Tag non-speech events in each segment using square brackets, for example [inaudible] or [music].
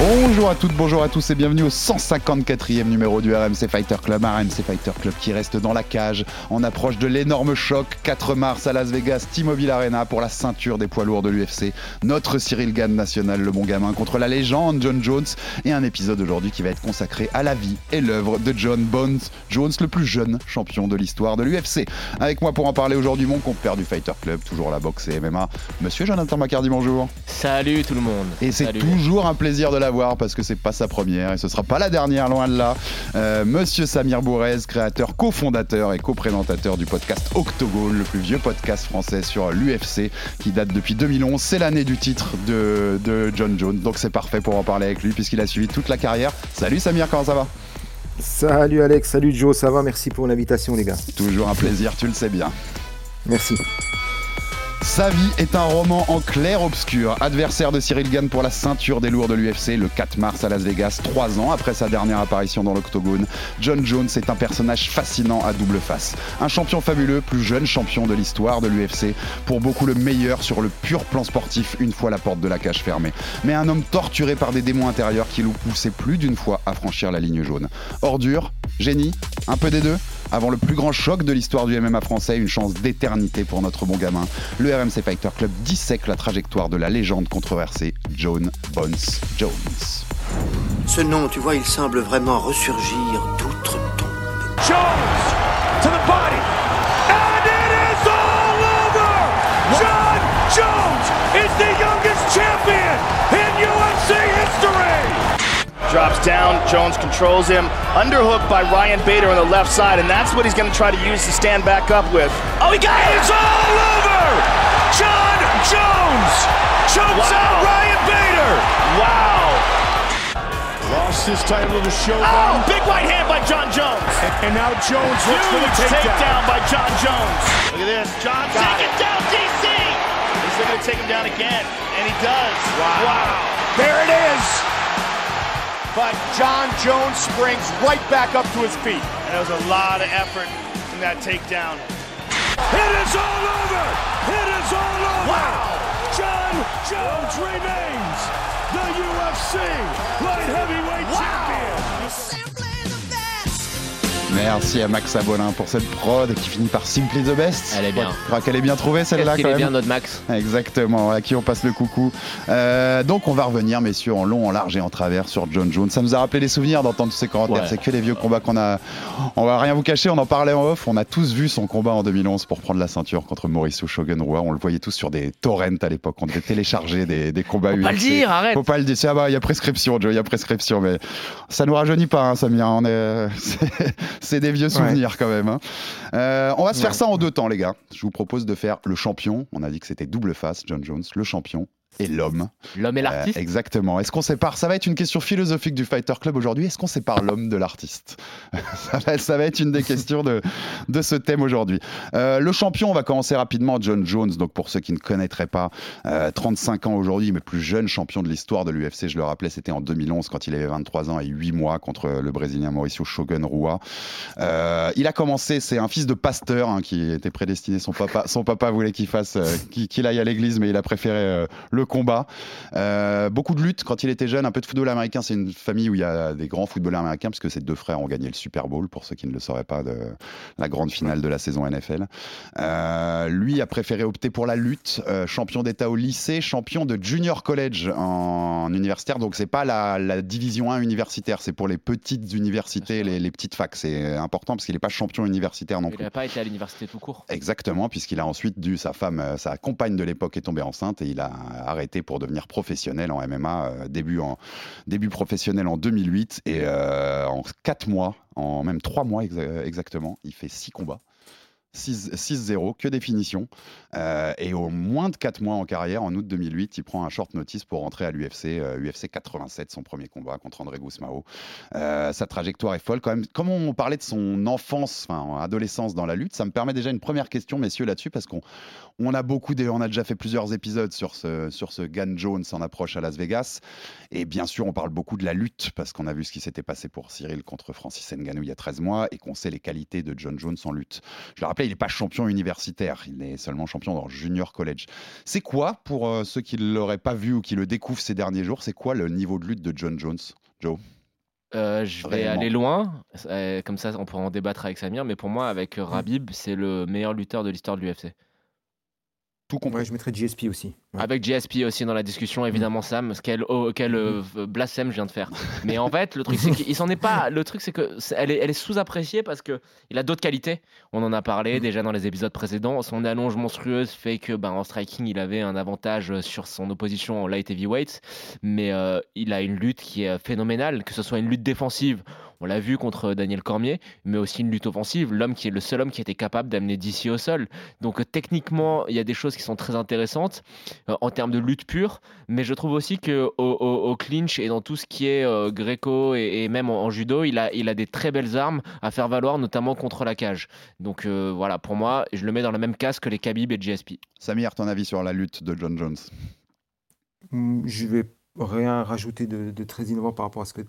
Bonjour à toutes, bonjour à tous et bienvenue au 154e numéro du RMC Fighter Club. Un RMC Fighter Club qui reste dans la cage en approche de l'énorme choc 4 mars à Las Vegas, T-Mobile Arena pour la ceinture des poids lourds de l'UFC. Notre Cyril Gann national, le bon gamin, contre la légende John Jones et un épisode aujourd'hui qui va être consacré à la vie et l'œuvre de John Bones Jones, le plus jeune champion de l'histoire de l'UFC. Avec moi pour en parler aujourd'hui, mon compère du Fighter Club, toujours la boxe et MMA, monsieur Jonathan Macardy, bonjour. Salut tout le monde. Et c'est toujours un plaisir de la parce que c'est pas sa première et ce sera pas la dernière, loin de là. Euh, Monsieur Samir Bourrez, créateur, cofondateur et co-présentateur du podcast Octogone, le plus vieux podcast français sur l'UFC qui date depuis 2011. C'est l'année du titre de, de John Jones, donc c'est parfait pour en parler avec lui puisqu'il a suivi toute la carrière. Salut Samir, comment ça va? Salut Alex, salut Joe, ça va? Merci pour l'invitation les gars. Toujours un plaisir, tu le sais bien. Merci. Sa vie est un roman en clair-obscur. Adversaire de Cyril Gann pour la ceinture des lourds de l'UFC le 4 mars à Las Vegas, trois ans après sa dernière apparition dans l'octogone. John Jones est un personnage fascinant à double face. Un champion fabuleux, plus jeune champion de l'histoire de l'UFC, pour beaucoup le meilleur sur le pur plan sportif une fois la porte de la cage fermée. Mais un homme torturé par des démons intérieurs qui l'ont poussé plus d'une fois à franchir la ligne jaune. Ordure, génie, un peu des deux? Avant le plus grand choc de l'histoire du MMA français, une chance d'éternité pour notre bon gamin. Le RMC Fighter Club dissèque la trajectoire de la légende controversée John Bones Jones. Ce nom, tu vois, il semble vraiment ressurgir d'outre-tombe. Jones to the body. And it is all over. John Jones is the youngest champion in UFC history. Drops down, Jones controls him. Underhook by Ryan Bader on the left side, and that's what he's going to try to use to stand back up with. Oh, he got it! It's all over. John Jones chokes Wow. out Ryan Bader. Wow! Lost his title to the show. Oh, big right hand by John Jones. And now Jones looks for the Huge takedown. takedown by John Jones. Look at this. John taking down DC. He's looking to take him down again, and he does. Wow. There it is. But John Jones springs right back up to his feet. And there was a lot of effort in that takedown. It is all over. It is all over. John Jones remains the UFC light heavyweight champion. Merci à Max Abolin pour cette prod qui finit par Simply the Best. Elle est bien. Je crois qu'elle est bien trouvée celle-là Qu'est-ce quand qu'il est bien notre Max Exactement, à qui on passe le coucou. Euh, donc on va revenir, messieurs, en long, en large et en travers sur John Jones. Ça nous a rappelé des souvenirs d'entendre tous ces commentaires. Ouais. C'est que les vieux combats qu'on a. On va rien vous cacher, on en parlait en off. On a tous vu son combat en 2011 pour prendre la ceinture contre Maurice Shogun Roy. On le voyait tous sur des torrents à l'époque. On devait télécharger des, des combats Faut pas le UFC. dire, arrête. Faut pas le dire. Ah bah, il y a prescription, Joe, il y a prescription. Mais ça nous rajeunit pas, hein, Samir. On est... [laughs] c'est- des vieux souvenirs quand même. hein. Euh, on va se faire ça en deux temps, les gars. Je vous propose de faire le champion. On a dit que c'était double face, John Jones, le champion et l'homme. L'homme et Euh, l'artiste exactement. Est-ce qu'on sépare Ça va être une question philosophique du Fighter Club aujourd'hui. Est-ce qu'on sépare l'homme de l'artiste? [laughs] Ça, va, ça va être une des questions de, de ce thème aujourd'hui. Euh, le champion, on va commencer rapidement. John Jones, donc pour ceux qui ne connaîtraient pas, euh, 35 ans aujourd'hui, mais plus jeune champion de l'histoire de l'UFC. Je le rappelais, c'était en 2011 quand il avait 23 ans et 8 mois contre le Brésilien Mauricio Shogun Rua. Euh, il a commencé, c'est un fils de pasteur hein, qui était prédestiné. Son papa, son papa voulait qu'il fasse, euh, qu'il qu'il aille à l'église, mais il a préféré euh, le combat. Euh, beaucoup de lutte quand il était jeune, un peu de football américain. C'est une famille où il y a des grands footballeurs américains, puisque ses deux frères ont gagné le Super Bowl, pour ceux qui ne le sauraient pas, de la grande finale de la saison NFL. Euh, lui a préféré opter pour la lutte, euh, champion d'État au lycée, champion de junior college en universitaire. Donc c'est pas la, la division 1 universitaire, c'est pour les petites universités, les, les petites facs. C'est important parce qu'il n'est pas champion universitaire non Il plus. n'a pas été à l'université tout court. Exactement, puisqu'il a ensuite dû, sa femme, sa compagne de l'époque est tombée enceinte et il a arrêté pour devenir professionnel en MMA, début, en, début professionnel en 2008 et en 4 mois, en même 3 mois exactement, il fait 6 combats. 6-0, que définition. Euh, et au moins de 4 mois en carrière, en août 2008, il prend un short notice pour rentrer à l'UFC, UFC 87, son premier combat contre André Guzmao. Euh, sa trajectoire est folle quand même. Comme on parlait de son enfance, enfin adolescence dans la lutte, ça me permet déjà une première question, messieurs, là-dessus, parce qu'on on a beaucoup, on a déjà fait plusieurs épisodes sur ce, sur ce Gan Jones en approche à Las Vegas. Et bien sûr, on parle beaucoup de la lutte, parce qu'on a vu ce qui s'était passé pour Cyril contre Francis Ngannou il y a 13 mois, et qu'on sait les qualités de John Jones en lutte. Je le rappelle, il n'est pas champion universitaire, il est seulement champion dans junior college. C'est quoi, pour euh, ceux qui ne l'auraient pas vu ou qui le découvrent ces derniers jours, c'est quoi le niveau de lutte de John Jones, Joe? Euh, je vais aller loin, euh, comme ça on pourra en débattre avec Samir, mais pour moi, avec Rabib, c'est le meilleur lutteur de l'histoire de l'UFC. Tout compris. je mettrais GSP aussi. Avec GSP aussi dans la discussion, évidemment, Sam. Quel, oh, quel euh, blasphème je viens de faire. Mais en fait, le truc, c'est qu'il s'en est pas. [laughs] Le truc, c'est que elle est, elle est sous-appréciée parce que il a d'autres qualités. On en a parlé déjà dans les épisodes précédents. Son allonge monstrueuse fait que, ben, en striking, il avait un avantage sur son opposition en light heavyweight. Mais euh, il a une lutte qui est phénoménale, que ce soit une lutte défensive on l'a vu contre Daniel Cormier, mais aussi une lutte offensive. L'homme qui est le seul homme qui était capable d'amener d'ici au sol. Donc euh, techniquement, il y a des choses qui sont très intéressantes euh, en termes de lutte pure, mais je trouve aussi que au, clinch et dans tout ce qui est euh, gréco et, même en, judo, il a, il a des très belles armes à faire valoir, notamment contre la cage. Donc voilà, pour moi, je le mets dans la même case que les Khabib et GSP. Samir, ton avis sur la lutte de John Jones? Hmm, je vais rien rajouter de, très innovant par rapport à ce que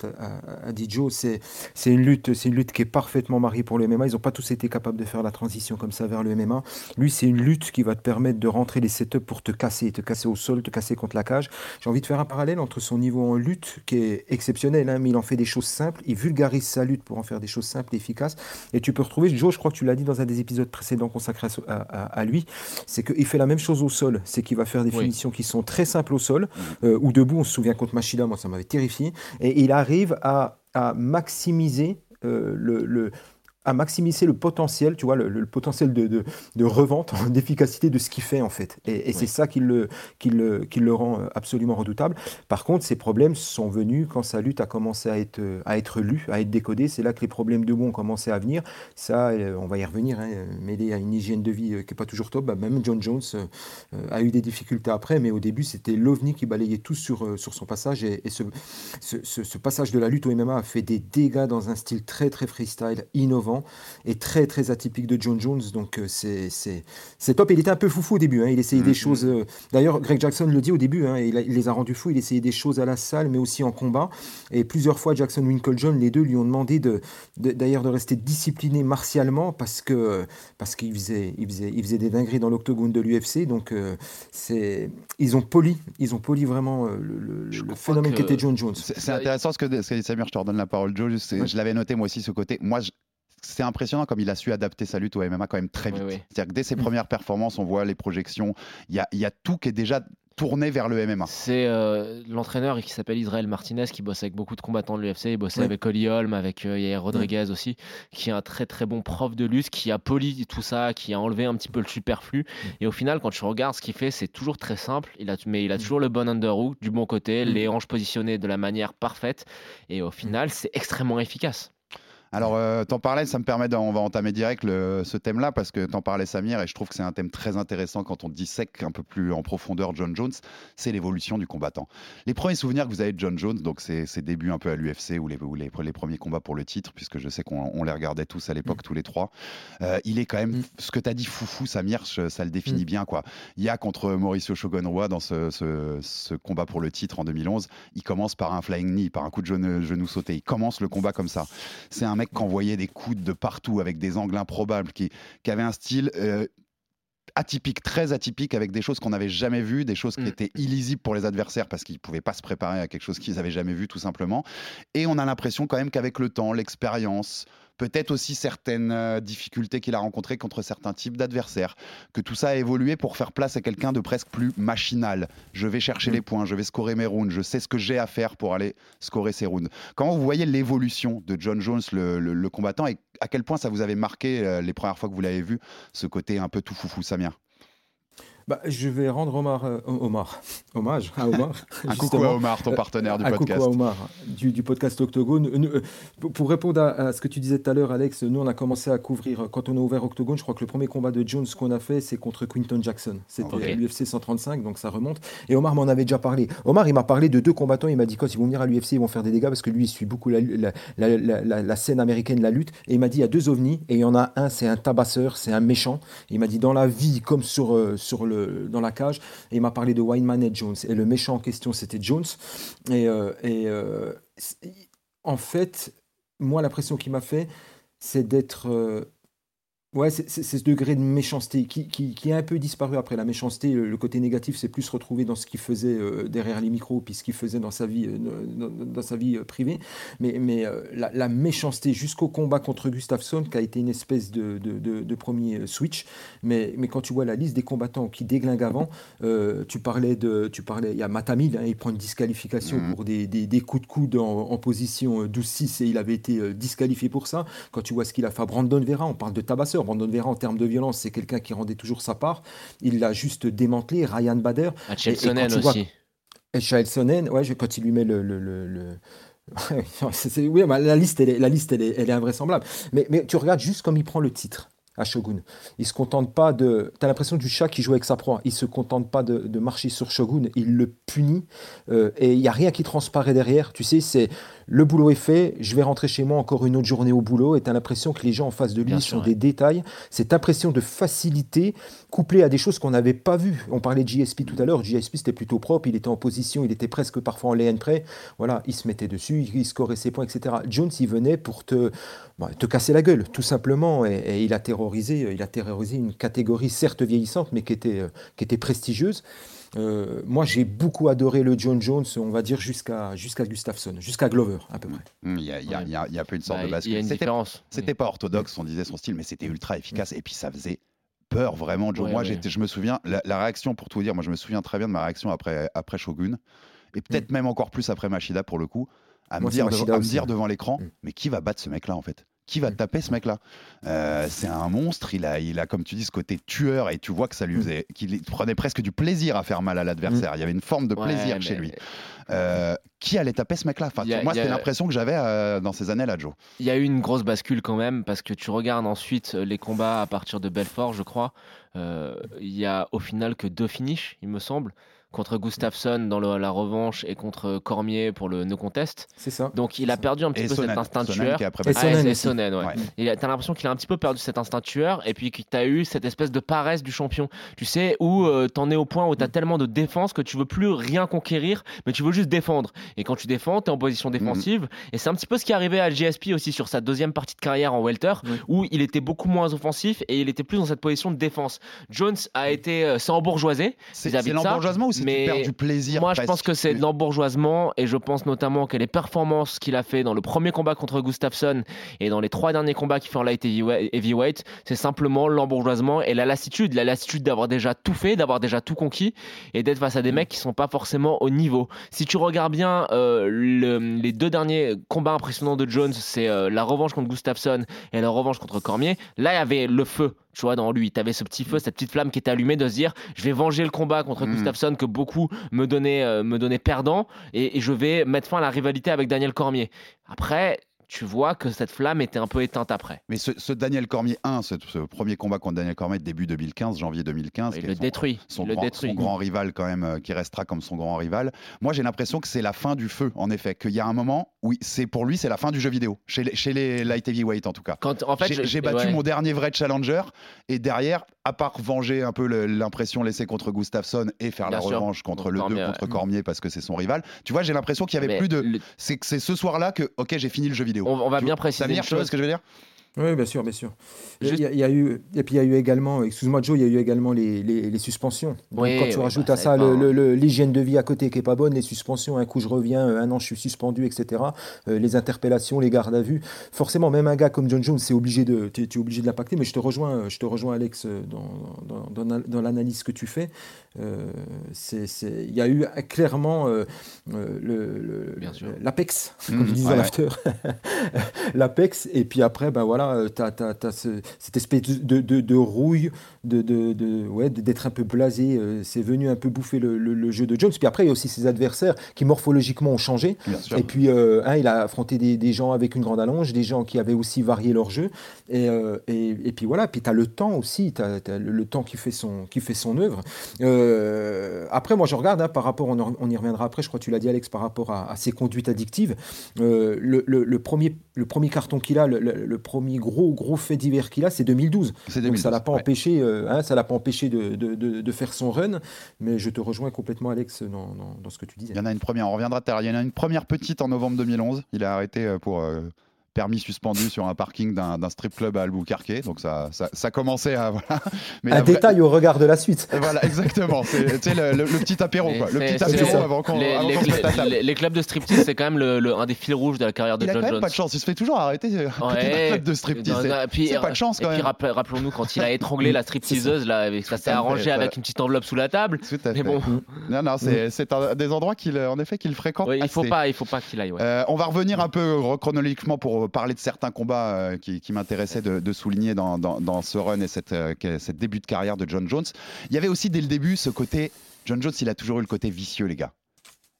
a, dit Joe. C'est, c'est une lutte, c'est une lutte qui est parfaitement mariée pour le MMA. Ils n'ont pas tous été capables de faire la transition comme ça vers le MMA. Lui, c'est une lutte qui va te permettre de rentrer les setups pour te casser, te casser au sol, te casser contre la cage. J'ai envie de faire un parallèle entre son niveau en lutte, qui est exceptionnel, hein, mais il en fait des choses simples. Il vulgarise sa lutte pour en faire des choses simples et efficaces. Et tu peux retrouver, Joe, je crois que tu l'as dit dans un des épisodes précédents consacrés à, lui, c'est qu'il fait la même chose au sol. C'est qu'il va faire des finitions qui sont très simples au sol, euh, ou debout. On se souviens contre Machida, moi ça m'avait terrifié. Et il arrive à, maximiser euh, le, à maximiser le potentiel, tu vois, le, potentiel de, de, revente, [laughs] d'efficacité de ce qu'il fait en fait. Et, c'est ça qui le, qui, le, qui le rend euh, absolument redoutable. Par contre, ces problèmes sont venus quand sa lutte a commencé à être, à être lue, à être décodée. C'est là que les problèmes de bon ont commencé à venir. Ça, euh, on va y revenir, hein, mêlé à une hygiène de vie euh, qui n'est pas toujours top. Bah, même John Jones a eu des difficultés après, mais au début, c'était l'OVNI qui balayait tout sur, sur son passage. Et, ce, ce, ce passage de la lutte au MMA a fait des dégâts dans un style très, très freestyle, innovant est très très atypique de John Jones. Donc euh, c'est top. Il était un peu foufou au début. Hein. Il essayait des mm-hmm. choses. Euh, d'ailleurs, Greg Jackson le dit au début. Hein, il, les a rendus fous. Il essayait des choses à la salle, mais aussi en combat. Et plusieurs fois, Jackson Winklejohn, les deux lui ont demandé de d'ailleurs de, rester discipliné martialement parce que parce qu'il faisait il faisait il faisait des dingueries dans l'octogone de l'UFC. Donc euh, c'est ils ont poli ils ont poli vraiment le, phénomène qu'était John Jones. C'est intéressant ce que, ce que Samir. Je te redonne la parole, Joe. Je l'avais noté moi aussi ce côté. Moi, je, c'est impressionnant comme il a su adapter sa lutte au MMA quand même très vite. C'est-à-dire que dès ses premières performances, on voit les projections, il y a, y a, tout qui est déjà tourné vers le MMA. C'est euh, l'entraîneur qui s'appelle Israël Martinez qui bosse avec beaucoup de combattants de l'UFC. Il bossait avec Oli Holm, avec euh, Yair Rodriguez aussi, qui est un très très bon prof de lutte, qui a poli tout ça, qui a enlevé un petit peu le superflu. Et au final, quand tu regardes ce qu'il fait, c'est toujours très simple. Il a, mais il a toujours le bon underhook du bon côté, les hanches positionnées de la manière parfaite. Et au final, c'est extrêmement efficace. Alors, euh, t'en parlais, ça me permet, on va entamer direct ce thème-là, parce que t'en parlais Samir, et je trouve que c'est un thème très intéressant quand on dissèque un peu plus en profondeur John Jones, c'est l'évolution du combattant. Les premiers souvenirs que vous avez de John Jones, donc ses, débuts un peu à l'UFC, ou, les, les, premiers combats pour le titre, puisque je sais qu'on les regardait tous à l'époque, mm. tous les trois, euh, il est quand même, mm. ce que t'as dit foufou Samir, ça le définit mm. bien, quoi. Il y a contre Mauricio Shogun Roy dans ce, combat pour le titre en 2011, il commence par un flying knee, par un coup de genou, genou sauté, il commence le combat comme ça. C'est un mec qui envoyait des coups de partout avec des angles improbables, qui, qui avait un style euh, atypique, très atypique, avec des choses qu'on n'avait jamais vues, des choses qui mm. étaient illisibles pour les adversaires parce qu'ils ne pouvaient pas se préparer à quelque chose qu'ils n'avaient jamais vu, tout simplement. Et on a l'impression quand même qu'avec le temps, l'expérience, peut-être aussi certaines euh, difficultés qu'il a rencontrées contre certains types d'adversaires, que tout ça a évolué pour faire place à quelqu'un de presque plus machinal. Je vais chercher mm. les points, je vais scorer mes rounds, je sais ce que j'ai à faire pour aller scorer ces rounds. Comment vous voyez l'évolution de John Jones, le, combattant, et à quel point ça vous avait marqué euh, les premières fois que vous l'avez vu, ce côté un peu tout foufou, Samia? Bah, je vais rendre Omar, euh, Omar, [laughs] hommage à Omar. [laughs] un coucou à Omar, ton partenaire du un podcast. Un coucou à Omar, du, du podcast Octogone. Euh, pour répondre à, à, ce que tu disais tout à l'heure, Alex, nous on a commencé à couvrir, quand on a ouvert Octogone, je crois que le premier combat de Jones qu'on a fait, c'est contre Quinton Jackson. C'était Okay. l'UFC 135, donc ça remonte. Et Omar m'en avait déjà parlé. Omar, il m'a parlé de deux combattants. Il m'a dit, quand ils vont venir à l'UFC, ils vont faire des dégâts parce que lui, il suit beaucoup la, la, la, la, la scène américaine, la lutte. Et il m'a dit, il y a deux ovnis et il y en a un, c'est un tabasseur, c'est un méchant. Il m'a dit, dans la vie comme sur, euh, sur le, dans la cage. Et il m'a parlé de Weinman et Jones. Et le méchant en question, c'était Jones. Et, euh, euh, en fait, moi, l'impression qu'il m'a fait, c'est d'être. Euh, Ouais, c'est ce degré de méchanceté qui, qui, qui, a un peu disparu après. La méchanceté, le, le côté négatif, c'est plus retrouvé dans ce qu'il faisait euh, derrière les micros, puis ce qu'il faisait dans sa vie, euh, dans, dans, sa vie euh, privée. Mais, mais euh, la, la, méchanceté jusqu'au combat contre Gustafsson, qui a été une espèce de, de, de, de premier switch. Mais, mais, quand tu vois la liste des combattants qui déglinguent avant, euh, tu parlais de, tu parlais, il y a Matamil, hein, il prend une disqualification mmh. pour des, des, des, coups de coude en, en position 12-6 et il avait été euh, disqualifié pour ça. Quand tu vois ce qu'il a fait à Brandon Vera, on parle de tabasseur. Brandon Vera, en termes de violence, c'est quelqu'un qui rendait toujours sa part. Il l'a juste démantelé. Ryan Bader. Sonnen aussi. Et Chael Sonnen, ouais, quand il lui met le. le, le, le... [laughs] oui, la liste, elle est, la liste elle, est, elle est invraisemblable. Mais, mais tu regardes juste comme il prend le titre à Shogun. Il se contente pas de. Tu as l'impression du chat qui joue avec sa proie. Il se contente pas de, de marcher sur Shogun. Il le punit. Euh, et il n'y a rien qui transparaît derrière. Tu sais, c'est le boulot est fait. Je vais rentrer chez moi encore une autre journée au boulot. Et tu as l'impression que les gens en face de lui Bien sont sûr, des ouais. détails. Cette impression de facilité couplée à des choses qu'on n'avait pas vues. On parlait de JSP tout à l'heure. JSP, c'était plutôt propre. Il était en position. Il était presque parfois en lane près. Voilà, il se mettait dessus. Il scorait ses points, etc. Jones, il venait pour te, bah, te casser la gueule, tout simplement. Et, et il a terrorisé. Il a terrorisé une catégorie certes vieillissante, mais qui était, euh, qui était prestigieuse. Euh, moi, j'ai beaucoup adoré le John Jones, on va dire jusqu'à jusqu'à Gustafsson, jusqu'à Glover à peu près. Il y a, il y a, y a, il y a un peu une sorte Bah, de bascule. Il y a une C'était- différence. C'était pas orthodoxe, on disait son style, mais c'était ultra efficace. Et puis ça faisait peur vraiment. Ouais, moi, ouais. je me souviens, la, la réaction, pour tout dire, moi je me souviens très bien de ma réaction après, après Shogun, et peut-être même encore plus après Machida pour le coup, à, me Moi, dire, Machida devant, à me aussi. dire devant l'écran, Mm. mais qui va battre ce mec-là en fait? Qui va Mm. taper ce mec-là Euh, C'est un monstre. Il a, il a, comme tu dis, ce côté tueur et tu vois que ça lui Mm. faisait, qu'il prenait presque du plaisir à faire mal à l'adversaire. Il y avait une forme de Ouais, plaisir chez mais- lui. [laughs] Euh, qui allait taper ce mec-là? Enfin, a- Moi, a- c'était l'impression que j'avais euh, dans ces années-là, Joe. Il y a eu une grosse bascule quand même parce que tu regardes ensuite les combats à partir de Belfort, je crois. Il y a au final que deux finishes, il me semble, contre Gustafsson dans le- la revanche et contre Cormier pour le no contest. C'est ça. Donc il a perdu un petit Et peu Sonnen. cet instinct Sonnen tueur. qui Et Ah, Sonnen ouais. Ouais. Et t'as l'impression qu'il a un petit peu perdu cet instinct tueur et puis que t'as eu cette espèce de paresse du champion. Tu sais, où euh, t'en es au point où t'as tellement de défense que tu veux plus rien conquérir, mais tu veux juste défendre. Et quand tu défends, t'es en position défensive. Et c'est un petit peu ce qui est arrivé à GSP aussi sur sa deuxième partie de carrière en welter, où il était beaucoup moins offensif et il était plus dans cette position de défense. Jones a été euh, sans bourgeoisé. C'est l'embourgeoisement ou mais tu perds du plaisir Moi, je pense que c'est de l'embourgeoisement et je pense notamment que les performances qu'il a fait dans le premier combat contre Gustafsson et dans les trois derniers combats qu'il fait en light heavyweight- c'est simplement l'embourgeoisement et la lassitude. La lassitude d'avoir déjà tout fait, d'avoir déjà tout conquis et d'être face à des mecs qui sont pas forcément au niveau. Si tu regardes bien euh, le- les deux derniers combats impressionnants de Jones, c'est euh, la revanche contre Gustafsson et la revanche contre Cormier. Là, il y avait le feu. Tu vois, dans lui, tu avais ce petit feu, cette petite flamme qui était allumée de se dire je vais venger le combat contre Mhm. Gustafsson que beaucoup me donnaient, euh, me donnaient perdant et, et je vais mettre fin à la rivalité avec Daniel Cormier. Après, tu vois que cette flamme était un peu éteinte après. Mais ce, ce Daniel Cormier 1, ce, ce premier combat contre Daniel Cormier début 2015, janvier 2015, Il qui le son- détruit. son, il le grand, détruit. son grand rival quand même, euh, qui restera comme son grand rival. Moi, j'ai l'impression que c'est la fin du feu, en effet, qu'il y a un moment où c'est pour lui, c'est la fin du jeu vidéo, chez les, chez les light heavyweight en tout cas. Quand, en fait, J'ai battu ouais. mon dernier vrai challenger et derrière, à part venger un peu l'impression laissée contre Gustafsson et faire Bien la sûr, revanche contre le 2 Cormier, contre ouais. Cormier parce que c'est son rival, tu vois, j'ai l'impression qu'il y avait Mais plus de. le- c'est ce soir-là que, ok, j'ai fini le jeu vidéo. On, on va bien préciser Samir, une tu vois chose. ce que je veux dire? Oui, bien sûr, bien sûr. Il y a- Juste- il y a, il y a eu, et puis il y a eu également, excuse-moi Joe, il y a eu également les, les, les suspensions. Donc, Oui, quand tu oui, rajoutes bah, à ça l'hygiène de vie à côté qui est pas bonne, les suspensions, un coup je reviens, euh, un an je suis suspendu, etc. euh, les interpellations, les gardes à vue. Forcément, même un gars comme John Jones, c'est obligé de, tu es obligé de l'impacter. Mais je te rejoins, euh, je te rejoins Alex dans, dans, dans, dans l'analyse que tu fais. Euh, c'est- Il y a eu clairement euh, le- l'Apex, Mmh, comme disent ouais, dans ouais. l'after. [laughs] L'Apex, et puis après, ben voilà, voilà, tu as, cette espèce de, de, de rouille, de, de, ouais, d'être un peu blasé. euh, c'est venu un peu bouffer le, le- le jeu de Jones. Puis après, il y a aussi ses adversaires qui morphologiquement ont changé. Et puis, euh, hein, il a affronté des, des gens avec une grande allonge, des gens qui avaient aussi varié leur jeu. Et, euh, et, et puis voilà, puis tu as le temps aussi, tu as, le, le temps qui fait son, qui fait son œuvre. Euh, après, moi, je regarde hein, par rapport, on, en- on y reviendra après, je crois que tu l'as dit, Alex, par rapport à, à ses conduites addictives. Le, premier, le premier carton qu'il a, le, le premier gros, gros fait divers qu'il a, c'est 2012. C'est Donc ça 2012, l'a pas ouais. empêché, euh, hein, ça l'a pas empêché de, de- de- de faire son run. Mais je te rejoins complètement, Alex, dans, dans- dans ce que tu disais. Il y en a une première, on reviendra l'heure. Il y en a une première petite en novembre 2011. Il a arrêté euh, pour euh, permis suspendu sur un parking d'un d'un strip club à Albuquerque. Donc ça, ça, ça commençait à. [laughs] Voilà. Mais Un vraie- détail au regard de la suite. Voilà, exactement. C'est le, le- le petit apéro, quoi. Le petit apéro avant qu'on les, les- les- les clubs de striptease, c'est quand même le, le- un des fils rouges de la carrière de Il a John quand même Jones. pas de chance. Il se fait toujours arrêter euh, à côté d'un Ouais. club de striptease. C'est- un- puis- C'est pas de chance quand même. rappel- rappelons-nous quand il a étranglé la stripteaseuse là, ça s'est arrangé fait- avec une petite enveloppe sous la table. Tout à Mais fait. bon, Non, non, c'est c'est un des endroits qu'il, en effet, qu'il fréquente. ouais, il faut pas, il faut pas qu'il aille. ouais. Euh, on va revenir un peu chronologiquement pour parler de certains combats euh, qui, qui m'intéressaient de, de souligner dans, dans- dans ce run et cette, euh, cette début de carrière de John Jones. Il y avait aussi dès le début ce côté. John Jones, il a toujours eu le côté vicieux, les gars.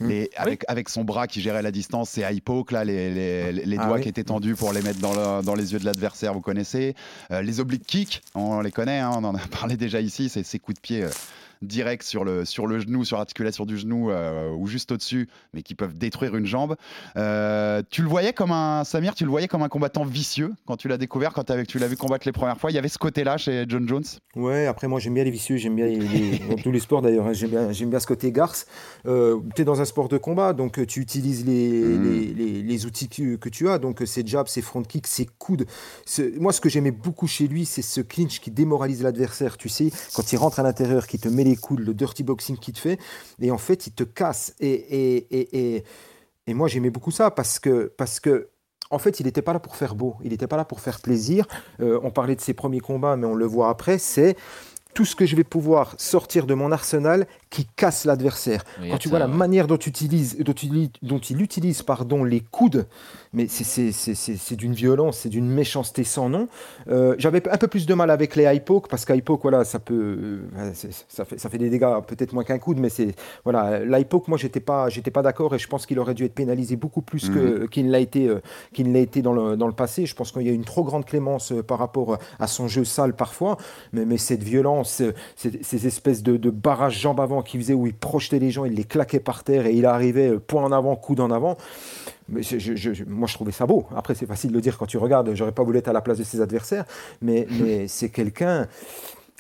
Les- avec, avec son bras qui gérait la distance, c'est high poke, là, les, les- les Ah doigts oui. qui étaient tendus pour les mettre dans, le- dans les yeux de l'adversaire, vous connaissez. Euh, les oblique kicks, on les connaît, hein, on en a [laughs] parlé déjà ici, c'est ces coups de pied euh, directs sur le, sur le genou, sur l'articulation du genou euh, ou juste au-dessus, mais qui peuvent détruire une jambe. Euh, tu le voyais comme un, Samir, tu le voyais comme un combattant vicieux quand tu l'as découvert, quand tu l'as vu combattre les premières fois? Il y avait ce côté-là chez John Jones? Ouais, après moi j'aime bien les vicieux, j'aime bien les, les- dans tous les sports d'ailleurs, hein, j'aime bien, bien ce côté garce. Euh, tu es dans un sport de combat, donc euh, tu utilises les, Mhm. les, les- les outils que, que tu as, donc ces jabs, ces front kicks, ces coudes. Moi ce que j'aimais beaucoup chez lui, c'est ce clinch qui démoralise l'adversaire, tu sais, quand il rentre à l'intérieur, qui te met les coudes, le dirty boxing qu'il te fait, et en fait il te casse. Et, et, et, et, et moi j'aimais beaucoup ça parce que... Parce que en fait, il n'était pas là pour faire beau, il n'était pas là pour faire plaisir. Euh, on parlait de ses premiers combats, mais on le voit après, c'est tout ce que je vais pouvoir sortir de mon arsenal qui casse l'adversaire. Quand tu vois la manière dont, tu utilises, dont, il, dont il utilise pardon, les coudes, mais c'est- d'une violence, c'est d'une méchanceté sans nom. Euh, J'avais un peu plus de mal avec les high poke, parce qu'high poke, voilà, ça peut, euh, ça fait, ça fait des dégâts, peut-être moins qu'un coude, mais c'est voilà, l'high poke, moi j'étais pas, j'étais pas d'accord et je pense qu'il aurait dû être pénalisé beaucoup plus que qu'il ne l'a été, euh, qu'il ne l'a été dans le, dans le passé. Je pense qu'il y a une trop grande clémence euh, par rapport à son jeu sale parfois, mais, mais cette violence, ces, ces espèces de, de barrages jambes avant qu'il faisait où il projetait les gens, il les claquait par terre et il arrivait euh, point en avant, coude en avant. Mais je- je- je- moi, je trouvais ça beau. Après, c'est facile de le dire quand tu regardes. J'aurais pas voulu être à la place de ses adversaires, mais, [laughs] mais c'est quelqu'un.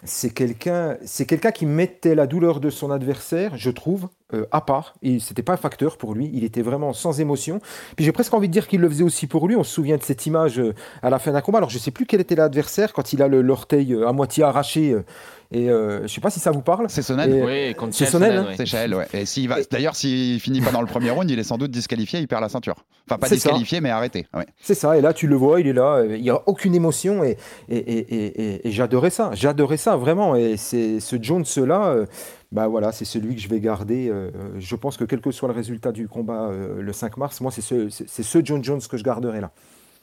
C'est quelqu'un, c'est quelqu'un qui mettait la douleur de son adversaire, je trouve, euh, à part. Et c'était pas un facteur pour lui. Il était vraiment sans émotion. Puis j'ai presque envie de dire qu'il le faisait aussi pour lui. On se souvient de cette image euh, à la fin d'un combat. Alors je sais plus quel était l'adversaire quand il a le- l'orteil euh, à moitié arraché. euh, et euh, je sais pas si ça vous parle. C'est Sonnen. Et- Oui, c'est Sonnen, hein. C'est Chael, ouais. Et s'il va, d'ailleurs, s'il finit pas dans le premier round, il est sans doute disqualifié, il perd la ceinture. Enfin, pas ça. disqualifié, mais arrêté. Ouais. C'est ça, et là tu le vois, il est là, il n'y a aucune émotion, et, et, et, et- et- et j'adorais ça, j'adorais ça vraiment, et c'est ce Jones-là, euh, bah voilà, c'est celui que je vais garder, euh, je pense que quel que soit le résultat du combat euh, le 5 mars, moi c'est ce, c'est ce John Jones que je garderai là.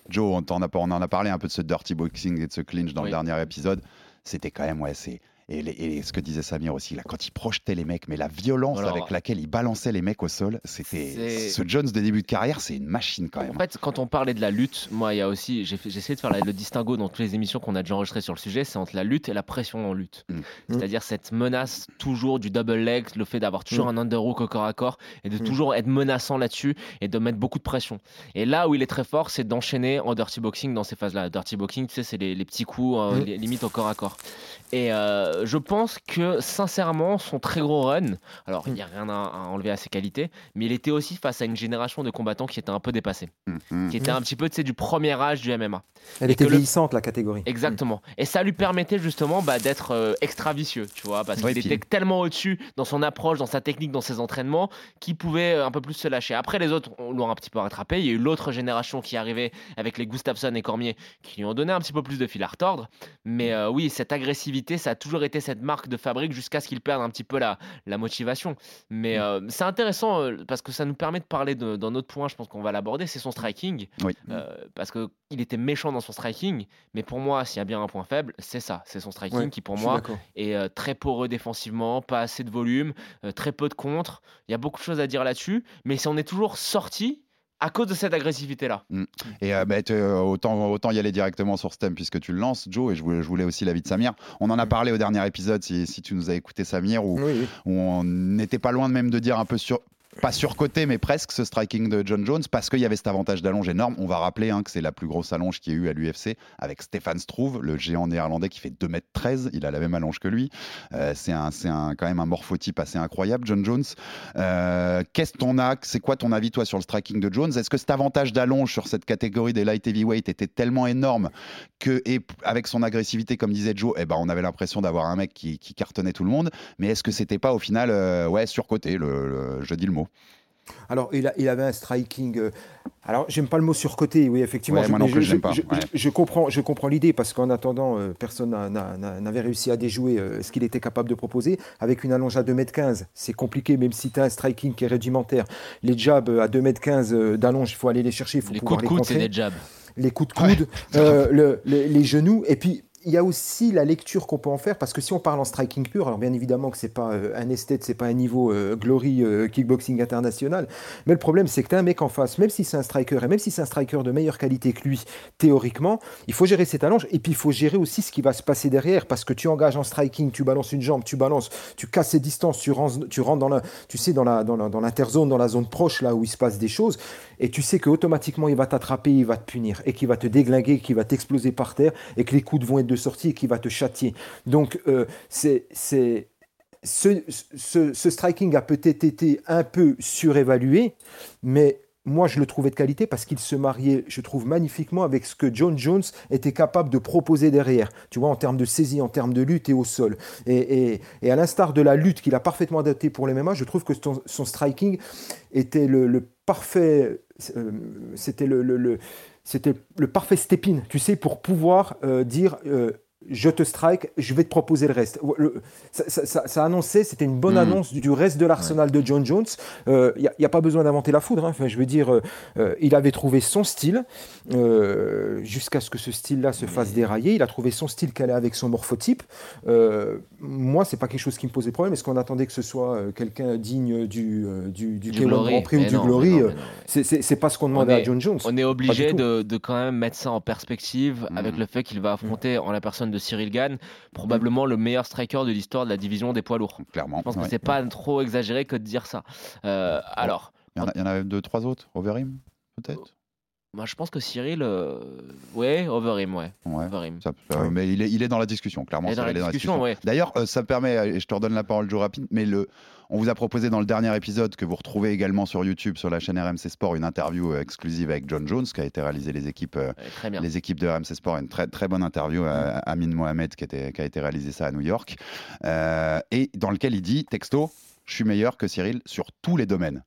Joe, on, t'en a, on en a parlé un peu de ce dirty boxing et de ce clinch dans Oui. le dernier épisode. C'était quand même, ouais, c'est. Et, les- et ce que disait Samir aussi, là, quand il projetait les mecs, mais la violence Alors, avec laquelle il balançait les mecs au sol, c'était. Ce Jones de début de carrière, c'est une machine quand même. En fait, quand on parlait de la lutte, moi, il y a aussi, j'ai essayé de faire la- le distinguo dans toutes les émissions qu'on a déjà enregistrées sur le sujet, c'est entre la lutte et la pression en lutte. Mm. C'est-à-dire cette menace toujours du double leg, le fait d'avoir toujours un underhook au corps à corps et de Mm. toujours être menaçant là-dessus et de mettre beaucoup de pression. Et là où il est très fort, c'est d'enchaîner en dirty boxing dans ces phases-là. Dirty boxing, tu sais, c'est les, les petits coups, euh, Mm. les- limite au corps à corps. Et euh, je pense que sincèrement, son très gros run, alors il n'y a rien à, à enlever à ses qualités, mais il était aussi face à une génération de combattants qui était un peu dépassés, Mhm. qui était un petit peu du premier âge du MMA. Elle Et était le- vieillissante la catégorie. Exactement. Et ça lui permettait justement bah, d'être euh, extra vicieux, tu vois, parce qu'il puis- était tellement au-dessus dans son approche, dans sa technique, dans ses entraînements, qu'il pouvait euh, un peu plus se lâcher. Après, les autres on l'ont un petit peu rattrapé. Il y a eu l'autre génération qui arrivait avec les Gustafsson et Cormier qui lui ont donné un petit peu plus de fil à retordre. Mais euh, oui, cette agressivité ça a toujours été cette marque de fabrique jusqu'à ce qu'il perde un petit peu la, la motivation. Mais euh, c'est intéressant euh, parce que ça nous permet de parler d'un autre point, je pense qu'on va l'aborder, c'est son striking. Oui. Euh, parce qu'il était méchant dans son striking, mais pour moi, s'il y a bien un point faible, c'est ça, c'est son striking Ouais, qui pour moi est euh, très poreux défensivement, pas assez de volume, très peu de contre. Il y a beaucoup de choses à dire là-dessus, mais si on est toujours sorti à cause de cette agressivité-là. Et euh, bah, euh, autant, autant y aller directement sur ce thème puisque tu le lances, Joe, et je voulais, je voulais aussi l'avis de Samir. On en a parlé au dernier épisode, si, si tu nous as écouté, Samir, où, Oui, oui. où on n'était pas loin de même de dire un peu sur. Pas surcoté, mais presque ce striking de John Jones, parce qu'il y avait cet avantage d'allonge énorme. On va rappeler hein, que c'est la plus grosse allonge qu'il y a eu à l'UFC, avec Stefan Struve, le géant néerlandais qui fait 2m13. Il a la même allonge que lui. Euh, c'est un, un, quand même un morphotype assez incroyable, John Jones. Euh, Qu'est-ce qu'on a C'est quoi ton avis, toi, sur le striking de Jones? Est-ce que cet avantage d'allonge sur cette catégorie des light heavyweight était tellement énorme que, avec son agressivité, comme disait Joe, eh ben, on avait l'impression d'avoir un mec qui, cartonnait tout le monde. Mais est-ce que c'était pas au final, euh, ouais, surcoté Je dis le mot. Alors, il, a- il avait un striking. euh, alors, j'aime pas le mot surcoté, oui, effectivement. Ouais, moi non mais plus, je, j'aime pas, je- ouais. je- je comprends, je comprends l'idée parce qu'en attendant, euh, personne n'a- n'a- n'a- n'avait réussi à déjouer euh, ce qu'il était capable de proposer. Avec une allonge à 2m15, c'est compliqué, même si tu as un striking qui est rudimentaire. Les jabs à 2m15 euh, d'allonge, il faut aller les chercher, il faut Les pouvoir coups de les coude, contrer des jabs. les coups de coude, euh, le- les, les genoux, et puis il y a aussi la lecture qu'on peut en faire, parce que si on parle en striking pur, alors bien évidemment que c'est pas euh, un esthète, c'est pas un niveau euh, glory euh, kickboxing international, mais le problème c'est que tu as un mec en face, même si c'est un striker, et même si c'est un striker de meilleure qualité que lui, théoriquement, il faut gérer ses allonges, et puis il faut gérer aussi ce qui va se passer derrière, parce que tu engages en striking, tu balances une jambe, tu balances, tu casses ses distances, tu rentres, tu rentres dans la, tu sais, dans la, dans la- dans l'interzone, dans la zone proche, là où il se passe des choses, et tu sais qu'automatiquement il va t'attraper, il va te punir, et qu'il va te déglinguer, qu'il va t'exploser par terre, et que les coups vont être de sortie, et qu'il va te châtier. Donc euh, c'est c'est ce, ce- striking a peut-être été un peu surévalué, mais moi je le trouvais de qualité parce qu'il se mariait, je trouve, magnifiquement avec ce que John Jones était capable de proposer derrière, tu vois, en termes de saisie, en termes de lutte et au sol. Et, et- et à l'instar de la lutte qu'il a parfaitement adaptée pour les MMA, je trouve que son, striking était le, parfait, euh, c'était le- le- c'était le parfait step-in, tu sais, pour pouvoir euh, dire euh, je te strike, je vais te proposer le reste. Le- ça, ça- ça- ça annonçait, c'était une bonne Mhm. annonce du, reste de l'arsenal de John Jones. Il n'y a, pas besoin d'inventer la foudre. hein. Enfin, je veux dire, euh, euh, il avait trouvé son style euh, jusqu'à ce que ce style-là se fasse dérailler. Il a trouvé son style qu'elle est avec son morphotype. Euh, moi, c'est pas quelque chose qui me posait problème. Est-ce qu'on attendait que ce soit euh, quelqu'un digne du, euh, du, du, Du K1 Glory. Grand Prix ou Mais du non, Glory euh, c'est- pas ce qu'on demandait à John Jones. On est obligé de, de quand même mettre ça en perspective avec le fait qu'il va affronter en la personne de Cyril Gann, probablement le meilleur striker de l'histoire de la division des poids lourds. Clairement. Je pense ouais. que c'est pas trop exagéré que de dire ça. Euh, alors, Il y, en a, avait deux, trois autres. Overeem, peut-être? Moi je pense que Cyril, euh, ouais, over him, ouais, Ouais. Ça- euh, Mais il est, il est dans la discussion, clairement. Il est dans la discussion, ouais. D'ailleurs, euh, ça me permet, et je te redonne la parole, Joe Rapide, mais le, on vous a proposé dans le dernier épisode que vous retrouvez également sur YouTube, sur la chaîne RMC Sport, une interview euh, exclusive avec John Jones, qui a été réalisée les équipes, euh, Ouais, les équipes de RMC Sport, une très, très bonne interview à Amin Mohamed qui, était, qui a été réalisée ça à New York, euh, et dans lequel il dit, texto, je suis meilleur que Cyril sur tous les domaines.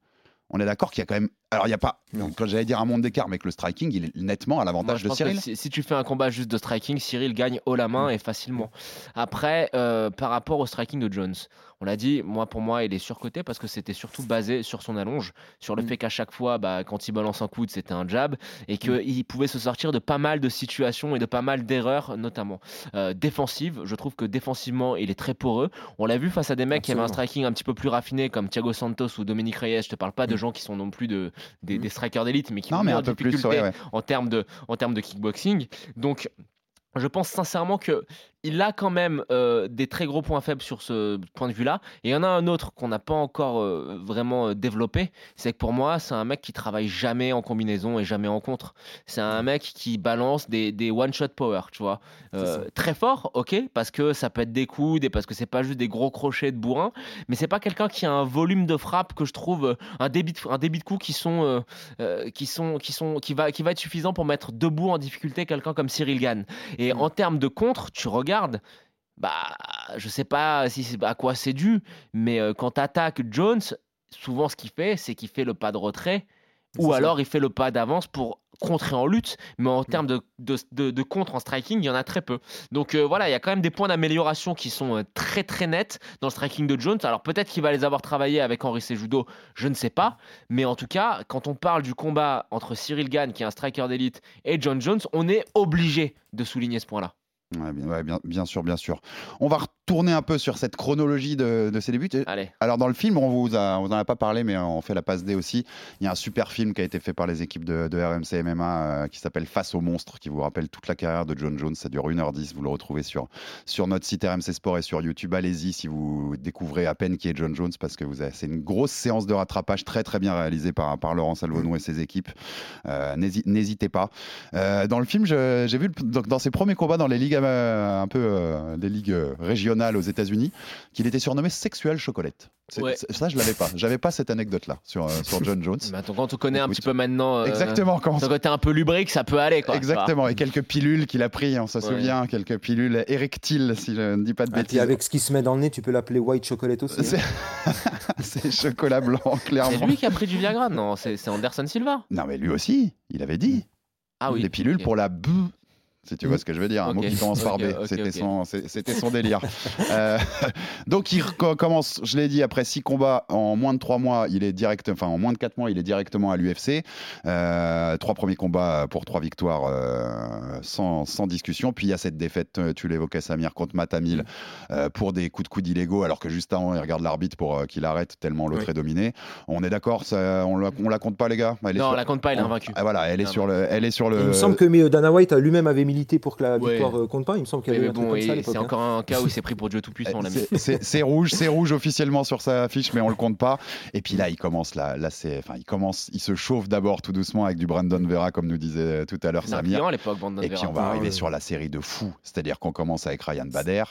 On est d'accord qu'il y a quand même. Alors, il n'y a pas. Quand j'allais dire un monde d'écart, mais que le striking, il est nettement à l'avantage je de Cyril. si, si tu fais un combat juste de striking, Cyril gagne haut la main et facilement. Après, euh, par rapport au striking de Jones, on l'a dit, moi pour moi, il est surcoté parce que c'était surtout basé sur son allonge, sur le Mm. fait qu'à chaque fois, bah, quand il balance un coude, c'était un jab et qu'il pouvait se sortir de pas mal de situations et de pas mal d'erreurs, notamment euh, défensives. Je trouve que défensivement, il est très poreux. On l'a vu face à des mecs qui avaient un striking un petit peu plus raffiné comme Thiago Santos ou Dominique Reyes. Je te parle pas de gens qui sont non plus de, des, Mm. des strikers d'élite, mais qui Non, ont mais un plus, difficulté ouais, ouais. en termes de, en termes de kickboxing. Donc, je pense sincèrement que il a quand même euh, des très gros points faibles sur ce point de vue-là. Et il y en a un autre qu'on n'a pas encore euh, vraiment euh, développé. C'est que pour moi, c'est un mec qui travaille jamais en combinaison et jamais en contre. C'est un mec qui balance des, des one-shot power, tu vois. Euh, très fort, ok, parce que ça peut être des coudes et parce que c'est pas juste des gros crochets de bourrin. Mais c'est pas quelqu'un qui a un volume de frappe que je trouve un débit de, un débit de coups qui sont qui sont qui sont qui va qui va être suffisant pour mettre debout en difficulté quelqu'un comme Cyril Gann. Et en termes de contre, tu regardes, bah, je sais pas si c'est à quoi c'est dû, mais euh, quand tu attaques Jones, souvent ce qu'il fait, c'est qu'il fait le pas de retrait ou ça. alors il fait le pas d'avance pour contrer en lutte, mais en termes de, de, de- de contre en striking, il y en a très peu. Donc euh, voilà, il y a quand même des points d'amélioration qui sont euh, très très nets dans le striking de Jones. Alors peut-être qu'il va les avoir travaillés avec Henry Cejudo, je ne sais pas. Mais en tout cas, quand on parle du combat entre Cyril Gann, qui est un striker d'élite, et John Jones, on est obligé de souligner ce point-là. Ouais, bien, bien, bien sûr, bien sûr. On va retourner un peu sur cette chronologie de, de ces débuts. Allez. Alors dans le film, on vous, a, on vous en a pas parlé, mais on fait la passe D aussi. Il y a un super film qui a été fait par les équipes de, de RMC MMA euh, qui s'appelle Face au monstre, qui vous rappelle toute la carrière de John Jones. Ça dure 1h10. Vous le retrouvez sur, sur notre site RMC Sport et sur YouTube. Allez-y si vous découvrez à peine qui est John Jones, parce que vous c'est une grosse séance de rattrapage très très bien réalisée par, par Laurent Salvonou et ses équipes. Euh, n'hési- N'hésitez pas. Euh, dans le film, j'ai vu le- donc, dans ses premiers combats dans les ligues un peu des ligues euh, aux États-Unis, qu'il était surnommé Sexuel Chocolate. C'est- Ouais. c'est- Ça, je l'avais pas. J'avais pas cette anecdote-là sur, euh, sur John Jones. Mais [laughs] attends, quand on connaît un petit peu maintenant. euh, Exactement, quand- Ton côté un peu lubrique, ça peut aller. Quoi, Exactement, et quelques pilules qu'il a pris, on se Ouais. souvient, quelques pilules érectiles, si je ne dis pas de Et puis bêtises. avec ce qui se met dans le nez, tu peux l'appeler white chocolate aussi. C'est- hein. [laughs] C'est chocolat blanc, C'est clairement. lui qui a pris du Viagra? Non, c'est c'est Anderson Silva. Non, mais lui aussi, il avait dit. Ah oui. Des pilules pour la b si tu vois ce que je veux dire, un mot Ok. qui commence par B. C'était son, c'est- c'était son délire. Euh, [laughs] donc il commence, je l'ai dit, après six combats en moins de trois mois, il est direct, enfin en moins de quatre mois, il est directement à l'UFC. Euh, trois premiers combats pour trois victoires euh, sans, sans discussion. Puis il y a cette défaite, euh, tu l'évoquais Samir, contre Matamil euh, pour des coups de coude illégaux, alors que juste avant il regarde l'arbitre pour euh, qu'il arrête tellement l'autre Oui. est dominé. On est d'accord, ça- on la, on la compte pas les gars? Elle est Non, sur- on la compte pas, il est. Ah, voilà, elle est Non, sur le, elle est sur le. Il me semble que mais, euh, Dana White a lui-même avait milité pour que la Ouais. victoire euh, compte pas. Il me semble qu'il y avait eu un truc bon, comme ça à et l'époque. c'est hein. encore un cas où il s'est pris pour Dieu Tout-Puissant, l'ami. C'est- C'est c'est [laughs] rouge, c'est rouge officiellement sur sa fiche, mais on le compte pas. Et puis là, il commence là, là c'est, enfin, il commence, il se chauffe d'abord tout doucement avec du Brandon Vera, comme nous disait tout à l'heure C'est Samir. client à l'époque, Brandon Et puis on va Ah, arriver ouais. sur la série de fous, c'est-à-dire qu'on commence avec Ryan Bader,